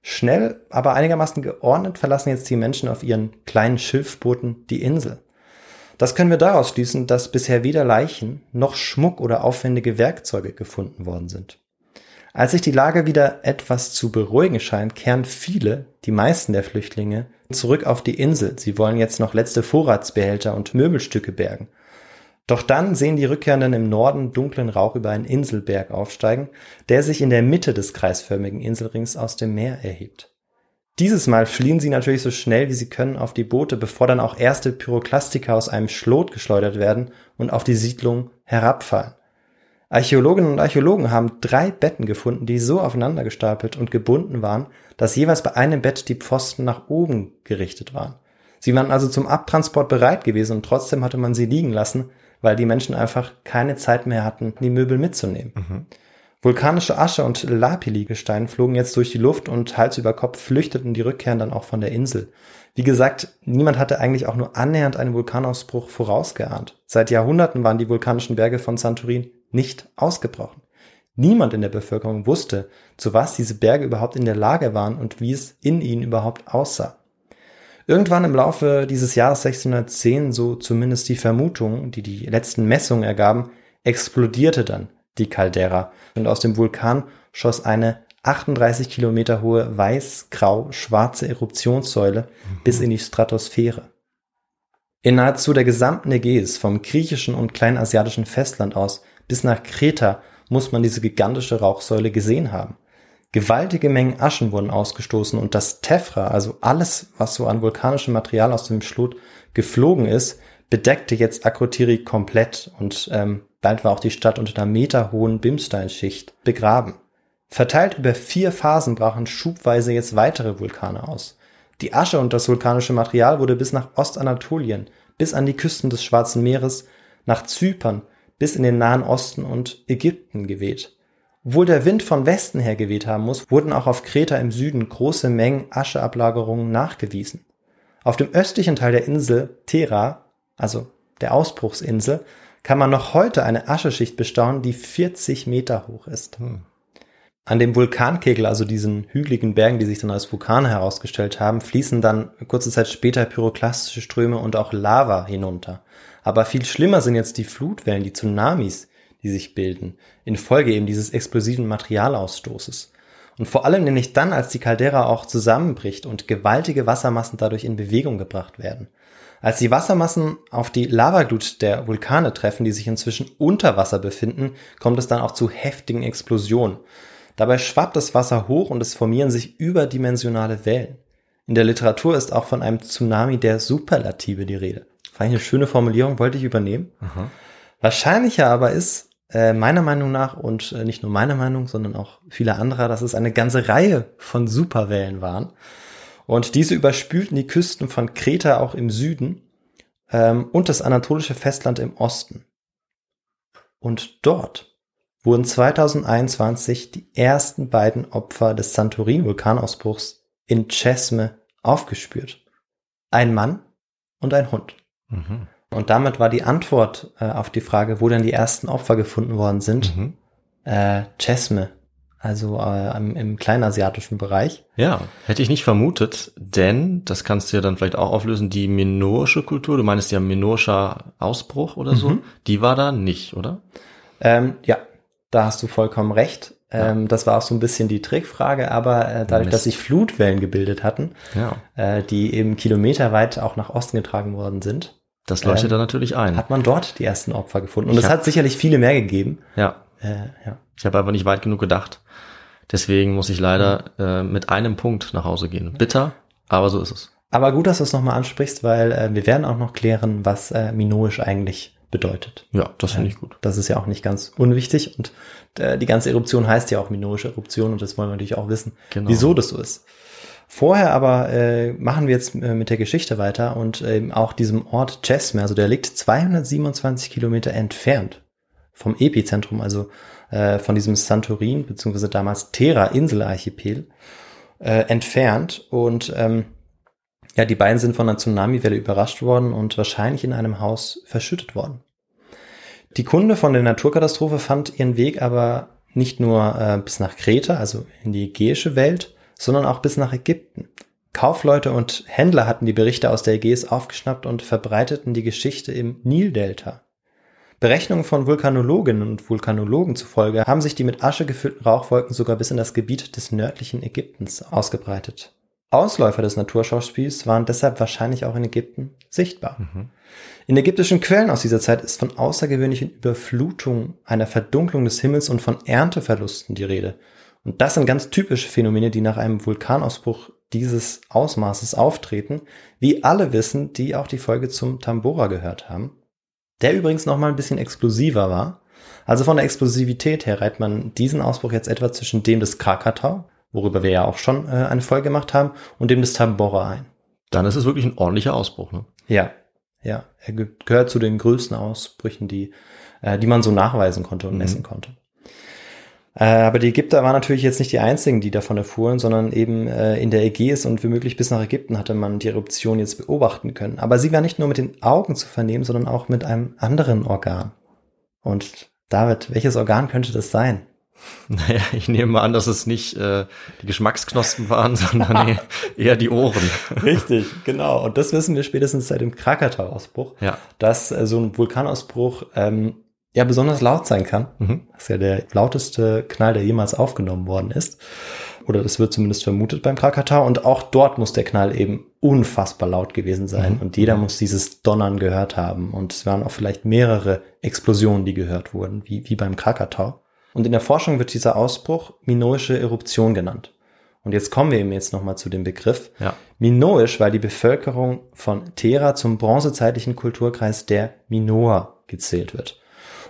Schnell, aber einigermaßen geordnet verlassen jetzt die Menschen auf ihren kleinen Schilfbooten die Insel. Das können wir daraus schließen, dass bisher weder Leichen noch Schmuck oder aufwendige Werkzeuge gefunden worden sind. Als sich die Lage wieder etwas zu beruhigen scheint, kehren viele, die meisten der Flüchtlinge, zurück auf die Insel. Sie wollen jetzt noch letzte Vorratsbehälter und Möbelstücke bergen. Doch dann sehen die Rückkehrenden im Norden dunklen Rauch über einen Inselberg aufsteigen, der sich in der Mitte des kreisförmigen Inselrings aus dem Meer erhebt. Dieses Mal fliehen sie natürlich so schnell wie sie können auf die Boote, bevor dann auch erste Pyroklastika aus einem Schlot geschleudert werden und auf die Siedlung herabfallen. Archäologinnen und Archäologen haben drei Betten gefunden, die so aufeinander gestapelt und gebunden waren, dass jeweils bei einem Bett die Pfosten nach oben gerichtet waren. Sie waren also zum Abtransport bereit gewesen und trotzdem hatte man sie liegen lassen, weil die Menschen einfach keine Zeit mehr hatten, die Möbel mitzunehmen. Mhm. Vulkanische Asche und Lapilli-Gestein flogen jetzt durch die Luft und Hals über Kopf flüchteten die Rückkehrenden auch von der Insel. Wie gesagt, niemand hatte eigentlich auch nur annähernd einen Vulkanausbruch vorausgeahnt. Seit Jahrhunderten waren die vulkanischen Berge von Santorin nicht ausgebrochen. Niemand in der Bevölkerung wusste, zu was diese Berge überhaupt in der Lage waren und wie es in ihnen überhaupt aussah. Irgendwann im Laufe dieses Jahres 1610, so zumindest die Vermutung, die die letzten Messungen ergaben, explodierte dann die Caldera und aus dem Vulkan schoss eine 38 Kilometer hohe weiß-grau-schwarze Eruptionssäule mhm. bis in die Stratosphäre. In nahezu der gesamten Ägäis, vom griechischen und kleinasiatischen Festland aus bis nach Kreta, muss man diese gigantische Rauchsäule gesehen haben. Gewaltige Mengen Aschen wurden ausgestoßen und das Tephra, also alles, was so an vulkanischem Material aus dem Schlot geflogen ist, bedeckte jetzt Akrotiri komplett und ähm, bald war auch die Stadt unter einer meterhohen Bimsteinschicht begraben. Verteilt über vier Phasen brachen schubweise jetzt weitere Vulkane aus. Die Asche und das vulkanische Material wurde bis nach Ostanatolien, bis an die Küsten des Schwarzen Meeres, nach Zypern, bis in den Nahen Osten und Ägypten geweht. Obwohl der Wind von Westen her geweht haben muss, wurden auch auf Kreta im Süden große Mengen Ascheablagerungen nachgewiesen. Auf dem östlichen Teil der Insel Thera, also der Ausbruchsinsel, kann man noch heute eine Ascheschicht bestaunen, die 40 Meter hoch ist. Hm. An dem Vulkankegel, also diesen hügeligen Bergen, die sich dann als Vulkane herausgestellt haben, fließen dann kurze Zeit später pyroklastische Ströme und auch Lava hinunter. Aber viel schlimmer sind jetzt die Flutwellen, die Tsunamis, die sich bilden, infolge eben dieses explosiven Materialausstoßes. Und vor allem nämlich dann, als die Caldera auch zusammenbricht und gewaltige Wassermassen dadurch in Bewegung gebracht werden. Als die Wassermassen auf die Lavaglut der Vulkane treffen, die sich inzwischen unter Wasser befinden, kommt es dann auch zu heftigen Explosionen. Dabei schwappt das Wasser hoch und es formieren sich überdimensionale Wellen. In der Literatur ist auch von einem Tsunami der Superlative die Rede. Fand ich eine schöne Formulierung, wollte ich übernehmen. Aha. Wahrscheinlicher aber ist, äh, meiner Meinung nach, und äh, nicht nur meiner Meinung, sondern auch viele anderer, dass es eine ganze Reihe von Superwellen waren. Und diese überspülten die Küsten von Kreta auch im Süden ähm, und das anatolische Festland im Osten. Und dort wurden 2021 die ersten beiden Opfer des Santorin-Vulkanausbruchs in Chesme aufgespürt. Ein Mann und ein Hund. Mhm. Und damit war die Antwort äh, auf die Frage, wo denn die ersten Opfer gefunden worden sind, Mhm. äh, Chesme, also äh, im, im kleinasiatischen Bereich. Ja, hätte ich nicht vermutet, denn, das kannst du ja dann vielleicht auch auflösen, die minoische Kultur, du meinst ja minoischer Ausbruch oder so, Mhm. die war da nicht, oder? Ähm, ja, da hast du vollkommen recht. Ähm, Das war auch so ein bisschen die Trickfrage, aber äh, dadurch, Mist. dass sich Flutwellen gebildet hatten, Ja. äh, die eben kilometerweit auch nach Osten getragen worden sind, Das leuchtet Ähm, da natürlich ein. hat man dort die ersten Opfer gefunden. Und es hat sicherlich viele mehr gegeben. Ja. Äh, ja. Ich habe aber nicht weit genug gedacht. Deswegen muss ich leider äh, mit einem Punkt nach Hause gehen. Bitter, aber so ist es. Aber gut, dass du es nochmal ansprichst, weil äh, wir werden auch noch klären, was äh, minoisch eigentlich bedeutet. Ja, das finde ich gut. Das ist ja auch nicht ganz unwichtig und äh, die ganze Eruption heißt ja auch minoische Eruption und das wollen wir natürlich auch wissen, Genau. wieso das so ist. Vorher aber äh, machen wir jetzt äh, mit der Geschichte weiter und ähm, auch diesem Ort Chesme, also der liegt 227 Kilometer entfernt vom Epizentrum, also äh, von diesem Santorin beziehungsweise damals Terra Inselarchipel äh, entfernt und ähm, ja, die beiden sind von einer Tsunamiwelle überrascht worden und wahrscheinlich in einem Haus verschüttet worden. Die Kunde von der Naturkatastrophe fand ihren Weg aber nicht nur äh, bis nach Kreta, also in die ägäische Welt, sondern auch bis nach Ägypten. Kaufleute und Händler hatten die Berichte aus der Ägäis aufgeschnappt und verbreiteten die Geschichte im Nildelta. Berechnungen von Vulkanologinnen und Vulkanologen zufolge haben sich die mit Asche gefüllten Rauchwolken sogar bis in das Gebiet des nördlichen Ägyptens ausgebreitet. Ausläufer des Naturschauspiels waren deshalb wahrscheinlich auch in Ägypten sichtbar. In ägyptischen Quellen aus dieser Zeit ist von außergewöhnlichen Überflutungen, einer Verdunklung des Himmels und von Ernteverlusten die Rede. Und das sind ganz typische Phänomene, die nach einem Vulkanausbruch dieses Ausmaßes auftreten, wie alle wissen, die auch die Folge zum Tambora gehört haben. Der übrigens noch mal ein bisschen explosiver war. Also von der Explosivität her reiht man diesen Ausbruch jetzt etwa zwischen dem des Krakatau, worüber wir ja auch schon äh, eine Folge gemacht haben, und dem des Tambora ein. Dann ist es wirklich ein ordentlicher Ausbruch. Ne? Ja, ja, er ge gehört zu den größten Ausbrüchen, die, äh, die man so nachweisen konnte und Mhm. messen konnte. Äh, aber die Ägypter waren natürlich jetzt nicht die einzigen, die davon erfuhren, sondern eben äh, in der Ägäis und womöglich bis nach Ägypten hatte man die Eruption jetzt beobachten können. Aber sie war nicht nur mit den Augen zu vernehmen, sondern auch mit einem anderen Organ. Und David, welches Organ könnte das sein? (laughs) Naja, ich nehme mal an, dass es nicht äh, die Geschmacksknospen waren, sondern (laughs) eher- eher die Ohren. Richtig, genau. Und das wissen wir spätestens seit dem Krakatau-Ausbruch, Ja. dass äh, so ein Vulkanausbruch ähm, ja besonders laut sein kann. Mhm. Das ist ja der lauteste Knall, der jemals aufgenommen worden ist. Oder das wird zumindest vermutet beim Krakatau. Und auch dort muss der Knall eben unfassbar laut gewesen sein. Mhm. Und jeder muss dieses Donnern gehört haben. Und es waren auch vielleicht mehrere Explosionen, die gehört wurden, wie, wie beim Krakatau. Und in der Forschung wird dieser Ausbruch minoische Eruption genannt. Und jetzt kommen wir eben jetzt nochmal zu dem Begriff. Ja. Minoisch, weil die Bevölkerung von Thera zum bronzezeitlichen Kulturkreis der Minoer gezählt wird.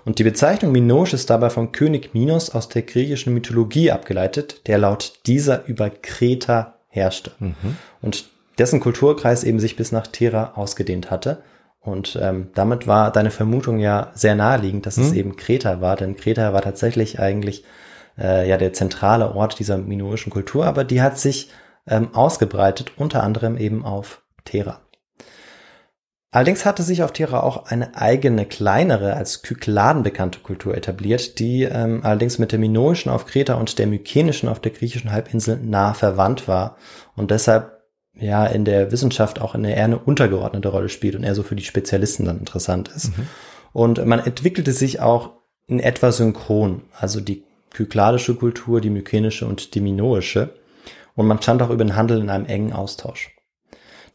Und die Bezeichnung Minoisch ist dabei vom König Minos aus der griechischen Mythologie abgeleitet, der laut dieser über Kreta herrschte. Und dessen Kulturkreis eben sich bis nach Thera ausgedehnt hatte. Und ähm, damit war deine Vermutung ja sehr naheliegend, dass es eben Kreta war, denn Kreta war tatsächlich eigentlich äh, ja der zentrale Ort dieser minoischen Kultur, aber die hat sich ähm, ausgebreitet, unter anderem eben auf Thera. Allerdings hatte sich auf Thera auch eine eigene, kleinere, als Kykladen bekannte Kultur etabliert, die ähm, allerdings mit der minoischen auf Kreta und der mykenischen auf der griechischen Halbinsel nah verwandt war und deshalb ja in der Wissenschaft auch eine eher eine untergeordnete Rolle spielt und eher so für die Spezialisten dann interessant ist. Mhm. Und man entwickelte sich auch in etwa synchron, also die kykladische Kultur, die mykenische und die minoische. Und man stand auch über den Handel in einem engen Austausch.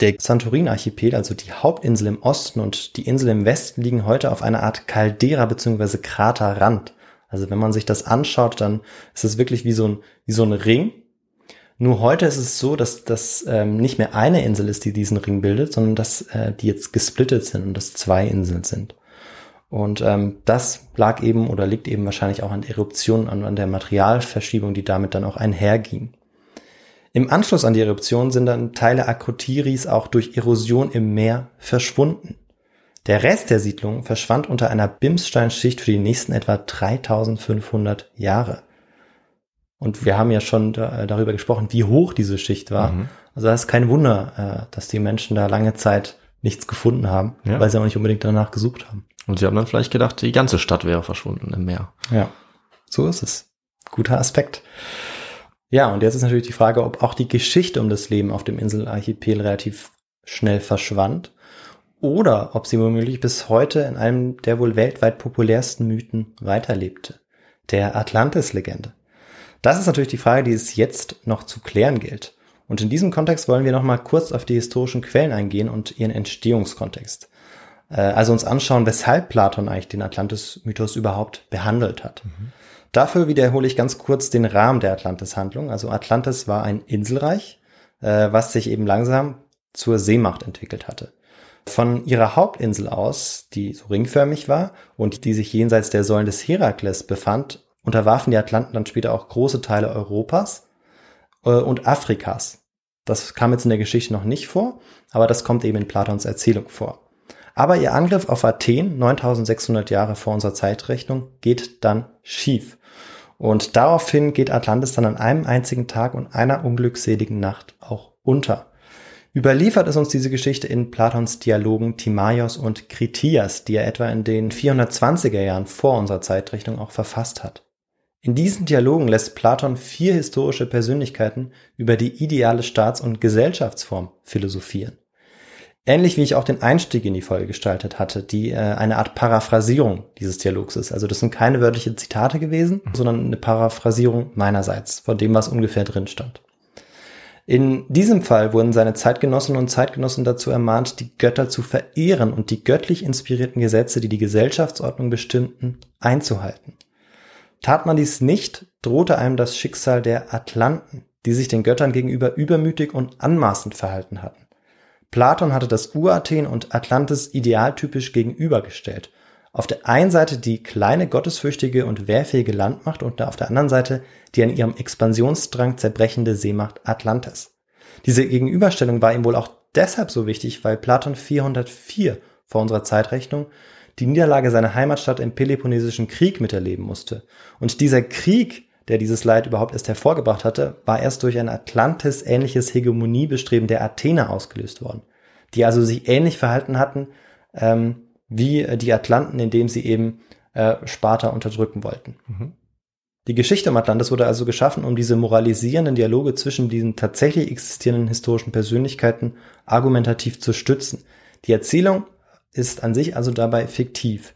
Der Santorin-Archipel, also die Hauptinsel im Osten und die Insel im Westen, liegen heute auf einer Art Caldera bzw. Kraterrand. Also wenn man sich das anschaut, dann ist es wirklich wie so ein, wie so ein Ring. Nur heute ist es so, dass das ähm, nicht mehr eine Insel ist, die diesen Ring bildet, sondern dass äh, die jetzt gesplittet sind und dass zwei Inseln sind. Und ähm, das lag eben oder liegt eben wahrscheinlich auch an der Eruption, an, an der Materialverschiebung, die damit dann auch einherging. Im Anschluss an die Eruption sind dann Teile Akrotiris auch durch Erosion im Meer verschwunden. Der Rest der Siedlung verschwand unter einer Bimssteinschicht für die nächsten etwa 3500 Jahre. Und wir haben ja schon da, darüber gesprochen, wie hoch diese Schicht war. Mhm. Also das ist kein Wunder, äh, dass die Menschen da lange Zeit nichts gefunden haben, ja. weil sie auch nicht unbedingt danach gesucht haben. Und sie haben dann vielleicht gedacht, die ganze Stadt wäre verschwunden im Meer. Ja, so ist es. Guter Aspekt. Ja, und jetzt ist natürlich die Frage, ob auch die Geschichte um das Leben auf dem Inselarchipel relativ schnell verschwand oder ob sie womöglich bis heute in einem der wohl weltweit populärsten Mythen weiterlebte, der Atlantis-Legende. Das ist natürlich die Frage, die es jetzt noch zu klären gilt. Und in diesem Kontext wollen wir noch mal kurz auf die historischen Quellen eingehen und ihren Entstehungskontext. Äh, also uns anschauen, weshalb Platon eigentlich den Atlantis-Mythos überhaupt behandelt hat. Mhm. Dafür wiederhole ich ganz kurz den Rahmen der Atlantis-Handlung. Also Atlantis war ein Inselreich, äh, was sich eben langsam zur Seemacht entwickelt hatte. Von ihrer Hauptinsel aus, die so ringförmig war und die sich jenseits der Säulen des Herakles befand, unterwarfen die Atlanten dann später auch große Teile Europas äh, und Afrikas. Das kam jetzt in der Geschichte noch nicht vor, aber das kommt eben in Platons Erzählung vor. Aber ihr Angriff auf Athen 9600 Jahre vor unserer Zeitrechnung geht dann schief. Und daraufhin geht Atlantis dann an einem einzigen Tag und einer unglückseligen Nacht auch unter. Überliefert ist uns diese Geschichte in Platons Dialogen Timaios und Kritias, die er etwa in den 420er Jahren vor unserer Zeitrechnung auch verfasst hat. In diesen Dialogen lässt Platon vier historische Persönlichkeiten über die ideale Staats- und Gesellschaftsform philosophieren. Ähnlich wie ich auch den Einstieg in die Folge gestaltet hatte, die äh, eine Art Paraphrasierung dieses Dialogs ist. Also das sind keine wörtliche Zitate gewesen, sondern eine Paraphrasierung meinerseits von dem, was ungefähr drin stand. In diesem Fall wurden seine Zeitgenossinnen und Zeitgenossen dazu ermahnt, die Götter zu verehren und die göttlich inspirierten Gesetze, die die Gesellschaftsordnung bestimmten, einzuhalten. Tat man dies nicht, drohte einem das Schicksal der Atlanten, die sich den Göttern gegenüber übermütig und anmaßend verhalten hatten. Platon hatte das Urathen und Atlantis idealtypisch gegenübergestellt. Auf der einen Seite die kleine, gottesfürchtige und wehrfähige Landmacht und auf der anderen Seite die an ihrem Expansionsdrang zerbrechende Seemacht Atlantis. Diese Gegenüberstellung war ihm wohl auch deshalb so wichtig, weil Platon 404 vor unserer Zeitrechnung die Niederlage seiner Heimatstadt im Peloponnesischen Krieg miterleben musste. Und dieser Krieg der dieses Leid überhaupt erst hervorgebracht hatte, war erst durch ein Atlantis-ähnliches Hegemoniebestreben der Athener ausgelöst worden, die also sich ähnlich verhalten hatten ähm, wie die Atlanten, indem sie eben äh, Sparta unterdrücken wollten. Mhm. Die Geschichte um Atlantis wurde also geschaffen, um diese moralisierenden Dialoge zwischen diesen tatsächlich existierenden historischen Persönlichkeiten argumentativ zu stützen. Die Erzählung ist an sich also dabei fiktiv.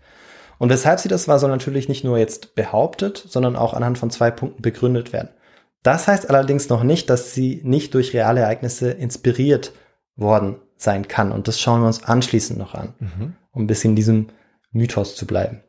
Und weshalb sie das war, soll natürlich nicht nur jetzt behauptet, sondern auch anhand von zwei Punkten begründet werden. Das heißt allerdings noch nicht, dass sie nicht durch reale Ereignisse inspiriert worden sein kann. Und das schauen wir uns anschließend noch an, mhm. um ein bisschen in diesem Mythos zu bleiben.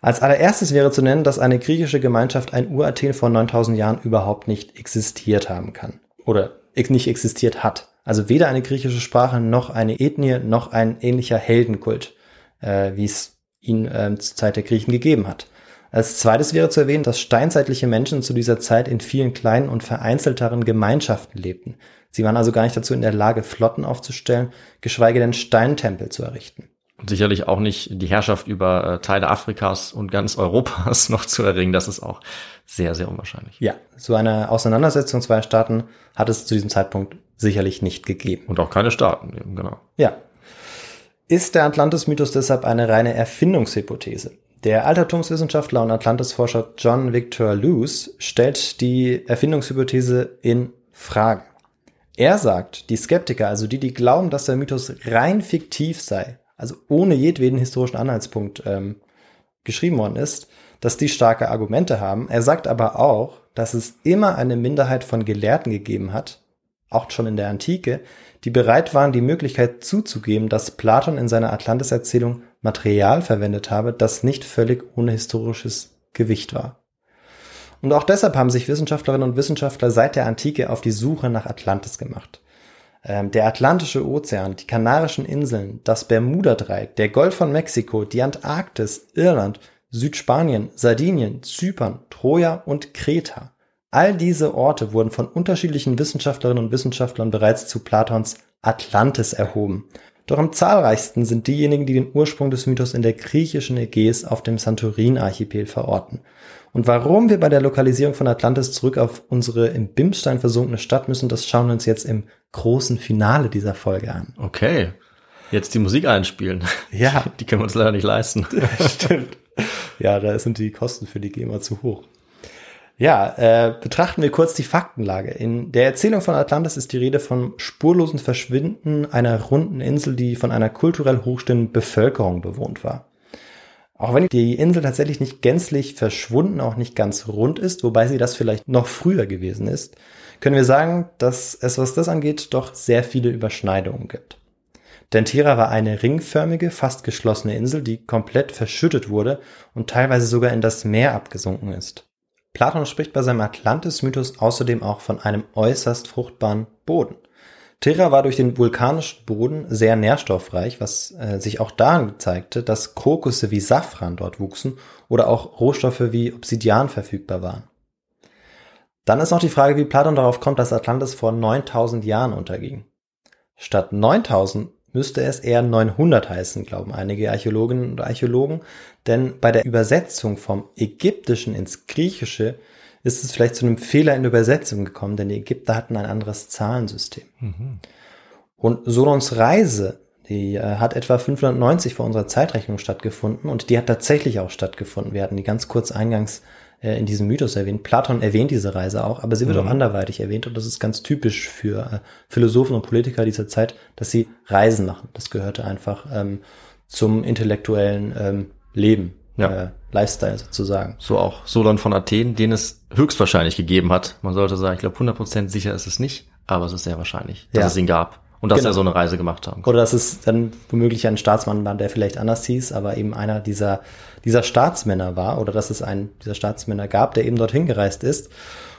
Als allererstes wäre zu nennen, dass eine griechische Gemeinschaft ein Urathen vor 9000 Jahren überhaupt nicht existiert haben kann. Oder nicht existiert hat. Also weder eine griechische Sprache noch eine Ethnie noch ein ähnlicher Heldenkult, äh, wie es ihn äh, zur Zeit der Griechen gegeben hat. Als zweites wäre zu erwähnen, dass steinzeitliche Menschen zu dieser Zeit in vielen kleinen und vereinzelteren Gemeinschaften lebten. Sie waren also gar nicht dazu in der Lage, Flotten aufzustellen, geschweige denn Steintempel zu errichten. Und sicherlich auch nicht die Herrschaft über äh, Teile Afrikas und ganz Europas (laughs) noch zu erringen. Das ist auch sehr, sehr unwahrscheinlich. Ja, so eine Auseinandersetzung zweier Staaten hat es zu diesem Zeitpunkt sicherlich nicht gegeben. Und auch keine Staaten, eben, genau. Ja. Ist der Atlantis-Mythos deshalb eine reine Erfindungshypothese? Der Altertumswissenschaftler und Atlantisforscher John Victor Luce stellt die Erfindungshypothese in Frage. Er sagt, die Skeptiker, also die, die glauben, dass der Mythos rein fiktiv sei, also ohne jedweden historischen Anhaltspunkt ähm, geschrieben worden ist, dass die starke Argumente haben. Er sagt aber auch, dass es immer eine Minderheit von Gelehrten gegeben hat, auch schon in der Antike, die bereit waren, die Möglichkeit zuzugeben, dass Platon in seiner Atlantis-Erzählung Material verwendet habe, das nicht völlig ohne historisches Gewicht war. Und auch deshalb haben sich Wissenschaftlerinnen und Wissenschaftler seit der Antike auf die Suche nach Atlantis gemacht. Ähm, der Atlantische Ozean, die Kanarischen Inseln, das Bermuda-Dreieck, der Golf von Mexiko, die Antarktis, Irland, Südspanien, Sardinien, Zypern, Troja und Kreta. All diese Orte wurden von unterschiedlichen Wissenschaftlerinnen und Wissenschaftlern bereits zu Platons Atlantis erhoben. Doch am zahlreichsten sind diejenigen, die den Ursprung des Mythos in der griechischen Ägäis auf dem Santorin-Archipel verorten. Und warum wir bei der Lokalisierung von Atlantis zurück auf unsere im Bimstein versunkene Stadt müssen, das schauen wir uns jetzt im großen Finale dieser Folge an. Okay. Jetzt die Musik einspielen. Ja. (laughs) Die können wir uns leider nicht leisten. (laughs) Stimmt. Ja, da sind die Kosten für die GEMA zu hoch. Ja, äh, betrachten wir kurz die Faktenlage. In der Erzählung von Atlantis ist die Rede vom spurlosen Verschwinden einer runden Insel, die von einer kulturell hochstehenden Bevölkerung bewohnt war. Auch wenn die Insel tatsächlich nicht gänzlich verschwunden, auch nicht ganz rund ist, wobei sie das vielleicht noch früher gewesen ist, können wir sagen, dass es, was das angeht, doch sehr viele Überschneidungen gibt. Denn Tira war eine ringförmige, fast geschlossene Insel, die komplett verschüttet wurde und teilweise sogar in das Meer abgesunken ist. Platon spricht bei seinem Atlantis-Mythos außerdem auch von einem äußerst fruchtbaren Boden. Terra war durch den vulkanischen Boden sehr nährstoffreich, was äh, sich auch daran zeigte, dass Krokusse wie Safran dort wuchsen oder auch Rohstoffe wie Obsidian verfügbar waren. Dann ist noch die Frage, wie Platon darauf kommt, dass Atlantis vor 9000 Jahren unterging. Statt 9000 müsste es eher 900 heißen, glauben einige Archäologinnen und Archäologen, denn bei der Übersetzung vom Ägyptischen ins Griechische ist es vielleicht zu einem Fehler in der Übersetzung gekommen, denn die Ägypter hatten ein anderes Zahlensystem. Mhm. Und Solons Reise, die äh, hat etwa 590 vor unserer Zeitrechnung stattgefunden und die hat tatsächlich auch stattgefunden. Wir hatten die ganz kurz eingangs äh, in diesem Mythos erwähnt. Platon erwähnt diese Reise auch, aber sie wird mhm. auch anderweitig erwähnt und das ist ganz typisch für äh, Philosophen und Politiker dieser Zeit, dass sie Reisen machen. Das gehörte einfach ähm, zum intellektuellen ähm, Leben, ja. äh, Lifestyle sozusagen. So auch Solon von Athen, den es höchstwahrscheinlich gegeben hat. Man sollte sagen, ich glaube 100% sicher ist es nicht, aber es ist sehr wahrscheinlich, dass ja. es ihn gab. Und dass Genau. er so eine Reise gemacht haben. Oder dass es dann womöglich ein Staatsmann war, der vielleicht anders hieß, aber eben einer dieser, dieser Staatsmänner war oder dass es einen dieser Staatsmänner gab, der eben dorthin gereist ist.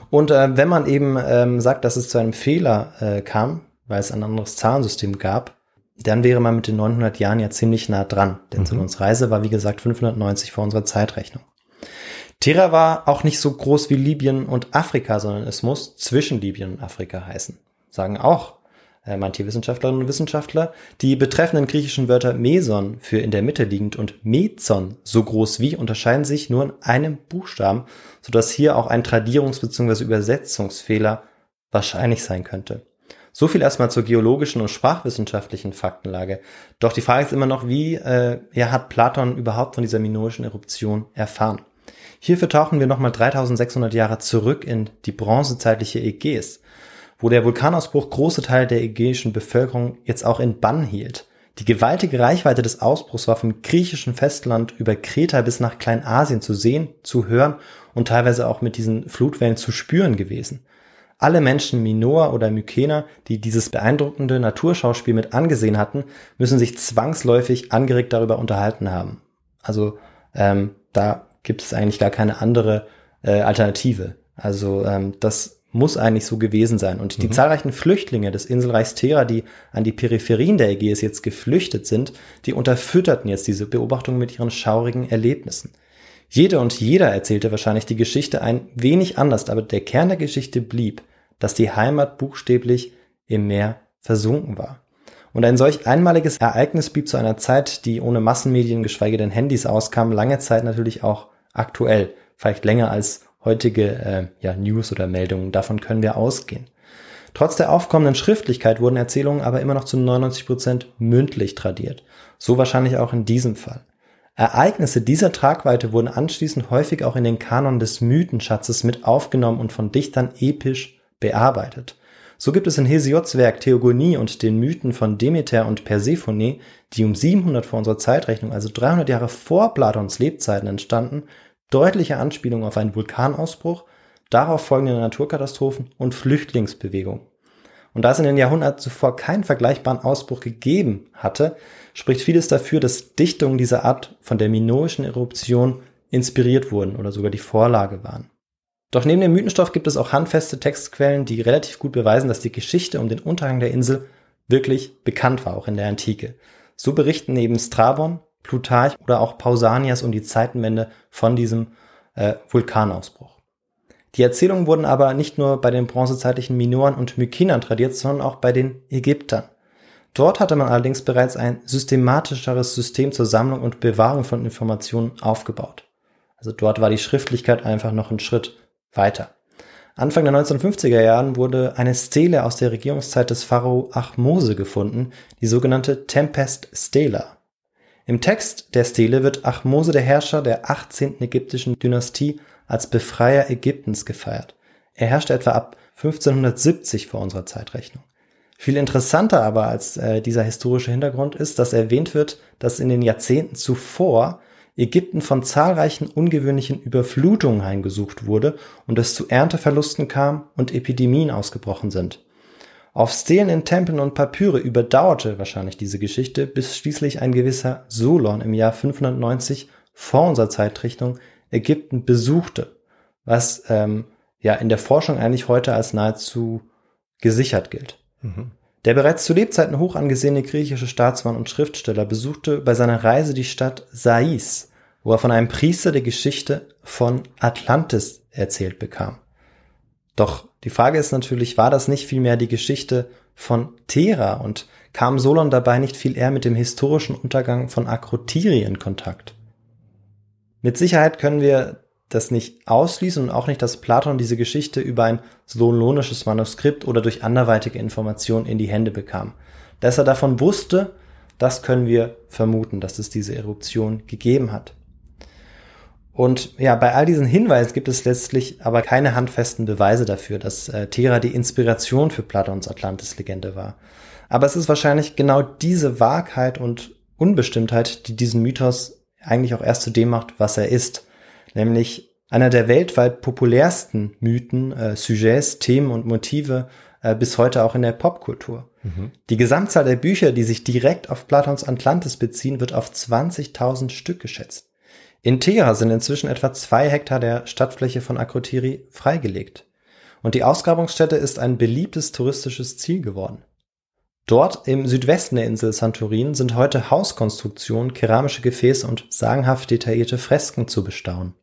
Und äh, wenn man eben ähm, sagt, dass es zu einem Fehler äh, kam, weil es ein anderes Zahlensystem gab, dann wäre man mit den 900 Jahren ja ziemlich nah dran. Denn Solons Reise war, wie gesagt, 590 vor unserer Zeitrechnung. Terra war auch nicht so groß wie Libyen und Afrika, sondern es muss zwischen Libyen und Afrika heißen. Sagen auch manche Wissenschaftlerinnen und Wissenschaftler, die betreffenden griechischen Wörter Meson für in der Mitte liegend und Mezon so groß wie unterscheiden sich nur in einem Buchstaben, sodass hier auch ein Tradierungs- bzw. Übersetzungsfehler wahrscheinlich sein könnte. So viel erstmal zur geologischen und sprachwissenschaftlichen Faktenlage. Doch die Frage ist immer noch, wie äh, ja, hat Platon überhaupt von dieser minoischen Eruption erfahren? Hierfür tauchen wir nochmal 3600 Jahre zurück in die bronzezeitliche Ägäis wo der Vulkanausbruch große Teile der ägäischen Bevölkerung jetzt auch in Bann hielt. Die gewaltige Reichweite des Ausbruchs war vom griechischen Festland über Kreta bis nach Kleinasien zu sehen, zu hören und teilweise auch mit diesen Flutwellen zu spüren gewesen. Alle Menschen Minoa oder Mykener, die dieses beeindruckende Naturschauspiel mit angesehen hatten, müssen sich zwangsläufig angeregt darüber unterhalten haben. Also ähm, da gibt es eigentlich gar keine andere äh, Alternative. Also ähm, das muss eigentlich so gewesen sein. Und die zahlreichen Flüchtlinge des Inselreichs Thera, die an die Peripherien der Ägäis jetzt geflüchtet sind, die unterfütterten jetzt diese Beobachtung mit ihren schaurigen Erlebnissen. Jede und jeder erzählte wahrscheinlich die Geschichte ein wenig anders, aber der Kern der Geschichte blieb, dass die Heimat buchstäblich im Meer versunken war. Und ein solch einmaliges Ereignis blieb zu einer Zeit, die ohne Massenmedien, geschweige denn Handys auskam, lange Zeit natürlich auch aktuell. Vielleicht länger als heutige äh, ja, News oder Meldungen. Davon können wir ausgehen. Trotz der aufkommenden Schriftlichkeit wurden Erzählungen aber immer noch zu 99 Prozent mündlich tradiert. So wahrscheinlich auch in diesem Fall. Ereignisse dieser Tragweite wurden anschließend häufig auch in den Kanon des Mythenschatzes mit aufgenommen und von Dichtern episch bearbeitet. So gibt es in Hesiods Werk Theogonie und den Mythen von Demeter und Persephone, die um 700 vor unserer Zeitrechnung, also 300 Jahre vor Platons Lebzeiten entstanden, deutliche Anspielungen auf einen Vulkanausbruch, darauf folgende Naturkatastrophen und Flüchtlingsbewegungen. Und da es in den Jahrhunderten zuvor keinen vergleichbaren Ausbruch gegeben hatte, spricht vieles dafür, dass Dichtungen dieser Art von der minoischen Eruption inspiriert wurden oder sogar die Vorlage waren. Doch neben dem Mythenstoff gibt es auch handfeste Textquellen, die relativ gut beweisen, dass die Geschichte um den Untergang der Insel wirklich bekannt war, auch in der Antike. So berichten neben Strabon, Plutarch oder auch Pausanias um die Zeitenwende von diesem äh, Vulkanausbruch. Die Erzählungen wurden aber nicht nur bei den bronzezeitlichen Minoern und Mykinern tradiert, sondern auch bei den Ägyptern. Dort hatte man allerdings bereits ein systematischeres System zur Sammlung und Bewahrung von Informationen aufgebaut. Also dort war die Schriftlichkeit einfach noch ein Schritt weiter. Anfang der 1950er Jahren wurde eine Stele aus der Regierungszeit des Pharao Achmose gefunden, die sogenannte Tempest Stela. Im Text der Stele wird Achmose, der Herrscher der 18. ägyptischen Dynastie, als Befreier Ägyptens gefeiert. Er herrschte etwa ab 1570 vor unserer Zeitrechnung. Viel interessanter aber als äh, dieser historische Hintergrund ist, dass erwähnt wird, dass in den Jahrzehnten zuvor Ägypten von zahlreichen ungewöhnlichen Überflutungen heimgesucht wurde und es zu Ernteverlusten kam und Epidemien ausgebrochen sind. Auf Stelen in Tempeln und Papyre überdauerte wahrscheinlich diese Geschichte, bis schließlich ein gewisser Solon im Jahr 590 vor unserer Zeitrechnung Ägypten besuchte, was ähm, ja in der Forschung eigentlich heute als nahezu gesichert gilt. Mhm. Der bereits zu Lebzeiten hoch angesehene griechische Staatsmann und Schriftsteller besuchte bei seiner Reise die Stadt Sais, wo er von einem Priester die Geschichte von Atlantis erzählt bekam. Doch die Frage ist natürlich, war das nicht vielmehr die Geschichte von Thera und kam Solon dabei nicht viel eher mit dem historischen Untergang von Akrotiri in Kontakt? Mit Sicherheit können wir das nicht ausschließen und auch nicht, dass Platon diese Geschichte über ein solonisches Manuskript oder durch anderweitige Informationen in die Hände bekam. Dass er davon wusste, das können wir vermuten, dass es diese Eruption gegeben hat. Und ja, bei all diesen Hinweisen gibt es letztlich aber keine handfesten Beweise dafür, dass äh, Thera die Inspiration für Platons Atlantis-Legende war. Aber es ist wahrscheinlich genau diese Wahrheit und Unbestimmtheit, die diesen Mythos eigentlich auch erst zu dem macht, was er ist nämlich einer der weltweit populärsten Mythen, äh, Sujets, Themen und Motive äh, bis heute auch in der Popkultur. Mhm. Die Gesamtzahl der Bücher, die sich direkt auf Platons Atlantis beziehen, wird auf 20.000 Stück geschätzt. In Thera sind inzwischen etwa zwei Hektar der Stadtfläche von Akrotiri freigelegt. Und die Ausgrabungsstätte ist ein beliebtes touristisches Ziel geworden. Dort im Südwesten der Insel Santorin sind heute Hauskonstruktionen, keramische Gefäße und sagenhaft detaillierte Fresken zu bestaunen.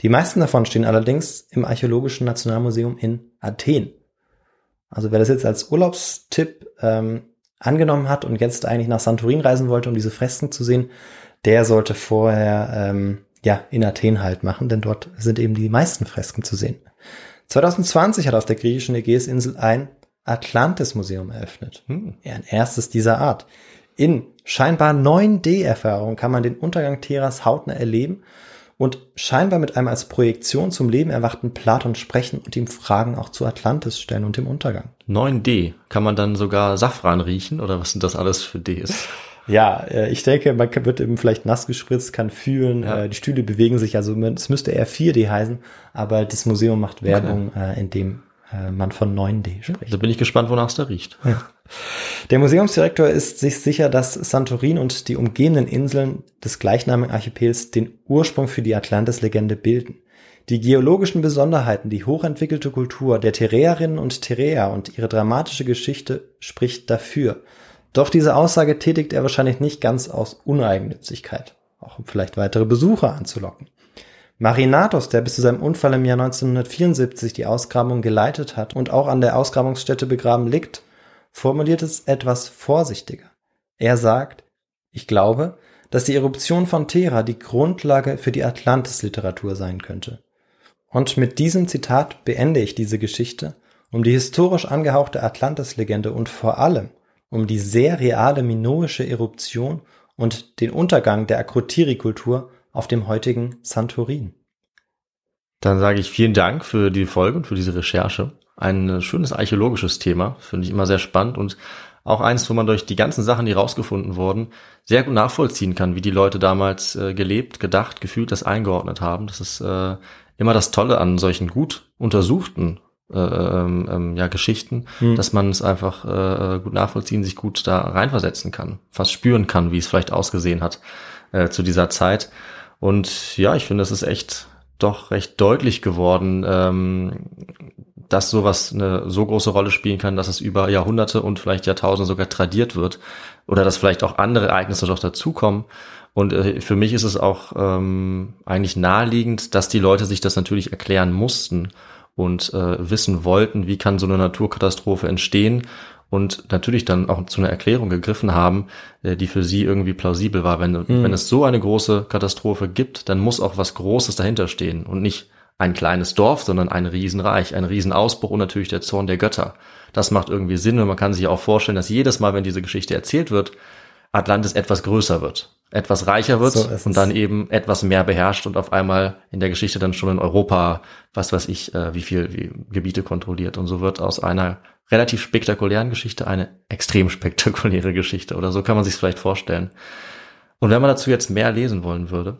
Die meisten davon stehen allerdings im Archäologischen Nationalmuseum in Athen. Also wer das jetzt als Urlaubstipp ähm, angenommen hat und jetzt eigentlich nach Santorin reisen wollte, um diese Fresken zu sehen, der sollte vorher ähm, ja in Athen halt machen, denn dort sind eben die meisten Fresken zu sehen. 2020 hat auf der griechischen Ägäisinsel ein Atlantis-Museum eröffnet. Hm. Ja, ein erstes dieser Art. In scheinbar 9D-Erfahrung kann man den Untergang Teras hautnah erleben und scheinbar mit einem als Projektion zum Leben erwachten Platon sprechen und ihm Fragen auch zu Atlantis stellen und dem Untergang. 9D. Kann man dann sogar Safran riechen oder was sind das alles für Ds? (laughs) Ja, äh, ich denke, man wird eben vielleicht nass gespritzt, kann fühlen, ja. Äh, die Stühle bewegen sich, also es müsste eher 4D heißen, aber das Museum macht Werbung, okay. Äh, in dem man von 9D spricht. Da bin ich gespannt, wonach es da riecht. Ja. Der Museumsdirektor ist sich sicher, dass Santorin und die umgebenden Inseln des gleichnamigen Archipels den Ursprung für die Atlantis-Legende bilden. Die geologischen Besonderheiten, die hochentwickelte Kultur der Tereerinnen und Tereer und ihre dramatische Geschichte spricht dafür. Doch diese Aussage tätigt er wahrscheinlich nicht ganz aus Uneigennützigkeit, auch um vielleicht weitere Besucher anzulocken. Marinatos, der bis zu seinem Unfall im Jahr 1974 die Ausgrabung geleitet hat und auch an der Ausgrabungsstätte begraben liegt, formuliert es etwas vorsichtiger. Er sagt, ich glaube, dass die Eruption von Thera die Grundlage für die Atlantis-Literatur sein könnte. Und mit diesem Zitat beende ich diese Geschichte, um die historisch angehauchte Atlantis-Legende und vor allem um die sehr reale minoische Eruption und den Untergang der Akrotiri-Kultur auf dem heutigen Santorin. Dann sage ich vielen Dank für die Folge und für diese Recherche. Ein schönes archäologisches Thema, finde ich immer sehr spannend und auch eins, wo man durch die ganzen Sachen, die rausgefunden wurden, sehr gut nachvollziehen kann, wie die Leute damals äh, gelebt, gedacht, gefühlt, das eingeordnet haben. Das ist äh, immer das Tolle an solchen gut untersuchten äh, ähm, ähm, ja, Geschichten, Hm. dass man es einfach äh, gut nachvollziehen, sich gut da reinversetzen kann, fast spüren kann, wie es vielleicht ausgesehen hat äh, zu dieser Zeit. Und ja, ich finde, es ist echt doch recht deutlich geworden, ähm, dass sowas eine so große Rolle spielen kann, dass es über Jahrhunderte und vielleicht Jahrtausende sogar tradiert wird oder dass vielleicht auch andere Ereignisse doch dazukommen. Und äh, für mich ist es auch ähm, eigentlich naheliegend, dass die Leute sich das natürlich erklären mussten und äh, wissen wollten, wie kann so eine Naturkatastrophe entstehen und natürlich dann auch zu einer Erklärung gegriffen haben, äh, die für sie irgendwie plausibel war. Wenn, wenn es so eine große Katastrophe gibt, dann muss auch was Großes dahinter stehen und nicht ein kleines Dorf, sondern ein Riesenreich, ein Riesenausbruch und natürlich der Zorn der Götter. Das macht irgendwie Sinn und man kann sich auch vorstellen, dass jedes Mal, wenn diese Geschichte erzählt wird, Atlantis etwas größer wird, etwas reicher wird So und dann eben etwas mehr beherrscht und auf einmal in der Geschichte dann schon in Europa, was weiß ich, äh, wie viel wie Gebiete kontrolliert. Und so wird aus einer relativ spektakulären Geschichte eine extrem (laughs) spektakuläre Geschichte oder so kann man sich vielleicht vorstellen. Und wenn man dazu jetzt mehr lesen wollen würde,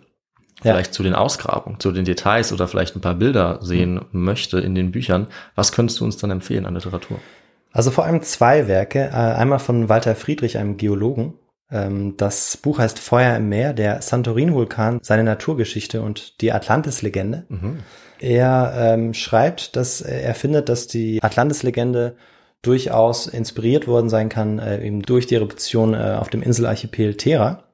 Ja. vielleicht zu den Ausgrabungen, zu den Details oder vielleicht ein paar Bilder sehen möchte in den Büchern, was könntest du uns dann empfehlen an Literatur? Also vor allem zwei Werke. Äh, Einmal von Walter Friedrich, einem Geologen. Ähm, Das Buch heißt Feuer im Meer, der Santorin-Vulkan, seine Naturgeschichte und die Atlantis-Legende. Er ähm, schreibt, dass er findet, dass die Atlantis-Legende durchaus inspiriert worden sein kann, äh, eben durch die Eruption äh, auf dem Inselarchipel Thera.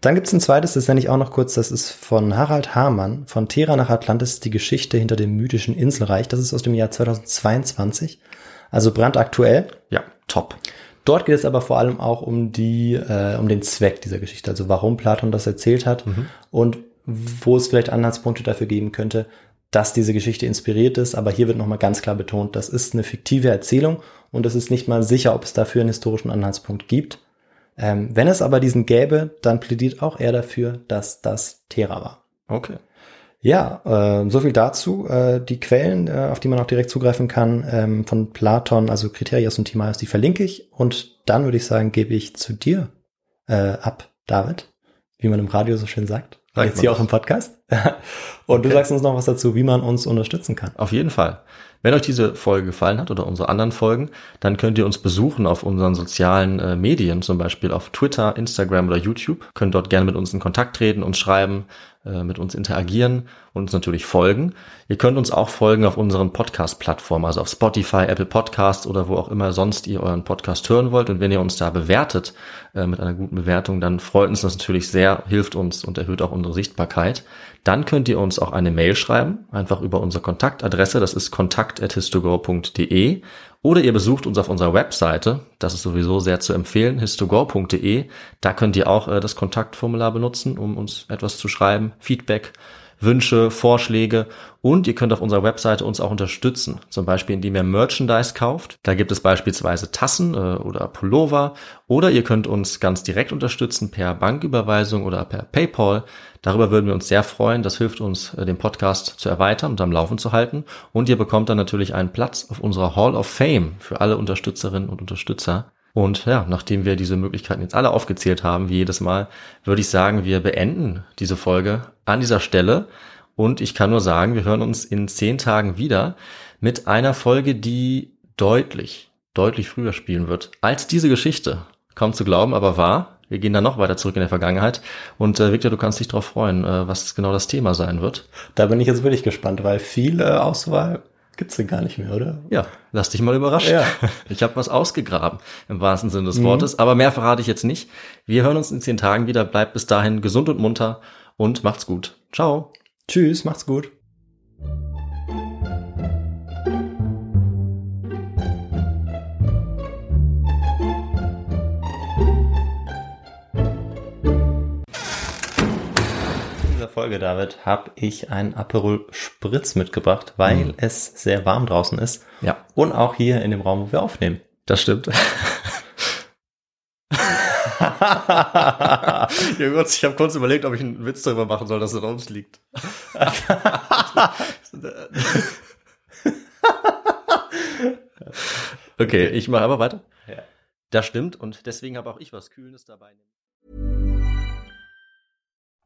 Dann gibt's ein zweites, das nenne ich auch noch kurz, das ist von Harald Hamann, von Thera nach Atlantis, die Geschichte hinter dem mythischen Inselreich. Das ist aus dem Jahr 2022, also brandaktuell. Ja, top. Dort geht es aber vor allem auch um die, äh, um den Zweck dieser Geschichte, also warum Platon das erzählt hat und wo es vielleicht Anhaltspunkte dafür geben könnte, dass diese Geschichte inspiriert ist. Aber hier wird nochmal ganz klar betont, das ist eine fiktive Erzählung und es ist nicht mal sicher, ob es dafür einen historischen Anhaltspunkt gibt. Ähm, wenn es aber diesen gäbe, dann plädiert auch er dafür, dass das Thera war. Okay. Ja, äh, so viel dazu. Äh, die Quellen, äh, auf die man auch direkt zugreifen kann, ähm, von Platon, also Kriterias und Timaeus, die verlinke ich. Und dann würde ich sagen, gebe ich zu dir äh, ab, David, wie man im Radio so schön sagt. Sagt Jetzt hier auch im Podcast. (laughs) und du Okay. sagst uns noch was dazu, wie man uns unterstützen kann. Auf jeden Fall. Wenn euch diese Folge gefallen hat oder unsere anderen Folgen, dann könnt ihr uns besuchen auf unseren sozialen äh, Medien, zum Beispiel auf Twitter, Instagram oder YouTube. Könnt dort gerne mit uns in Kontakt treten, uns schreiben, äh, mit uns interagieren und uns natürlich folgen. Ihr könnt uns auch folgen auf unseren Podcast-Plattformen, also auf Spotify, Apple Podcasts oder wo auch immer sonst ihr euren Podcast hören wollt. Und wenn ihr uns da bewertet äh, mit einer guten Bewertung, dann freut uns das natürlich sehr, hilft uns und erhöht auch unsere Sichtbarkeit. Dann könnt ihr uns auch eine Mail schreiben, einfach über unsere Kontaktadresse, das ist kontakt.histogor.de oder ihr besucht uns auf unserer Webseite, das ist sowieso sehr zu empfehlen, histogor.de. Da könnt ihr auch äh, das Kontaktformular benutzen, um uns etwas zu schreiben, Feedback, Wünsche, Vorschläge und ihr könnt auf unserer Webseite uns auch unterstützen, zum Beispiel indem ihr Merchandise kauft. Da gibt es beispielsweise Tassen äh, oder Pullover oder ihr könnt uns ganz direkt unterstützen per Banküberweisung oder per PayPal. Darüber würden wir uns sehr freuen. Das hilft uns, äh, den Podcast zu erweitern und am Laufen zu halten. Und ihr bekommt dann natürlich einen Platz auf unserer Hall of Fame für alle Unterstützerinnen und Unterstützer. Und ja, nachdem wir diese Möglichkeiten jetzt alle aufgezählt haben, wie jedes Mal, würde ich sagen, wir beenden diese Folge an dieser Stelle. Und ich kann nur sagen, wir hören uns in zehn Tagen wieder mit einer Folge, die deutlich, deutlich früher spielen wird als diese Geschichte. Kaum zu glauben, aber wahr. Wir gehen dann noch weiter zurück in der Vergangenheit. Und äh, Victor, du kannst dich darauf freuen, äh, was genau das Thema sein wird. Da bin ich jetzt wirklich gespannt, weil viel äh, Auswahl gibt's denn gar nicht mehr, oder? Ja, lass dich mal überraschen. Ja. (laughs) Ich habe was ausgegraben, im wahrsten Sinne des Wortes. Aber mehr verrate ich jetzt nicht. Wir hören uns in zehn Tagen wieder. Bleibt bis dahin gesund und munter und macht's gut. Ciao. Tschüss, macht's gut. Folge, David, habe ich einen Aperol Spritz mitgebracht, weil Mhm. es sehr warm draußen ist. Ja. Und auch hier in dem Raum, wo wir aufnehmen. Das stimmt. (laughs) ja, kurz, ich habe kurz überlegt, ob ich einen Witz darüber machen soll, dass es an uns liegt. (laughs) okay, ich mache aber weiter. Ja. Das stimmt und deswegen habe auch ich was Kühlendes dabei.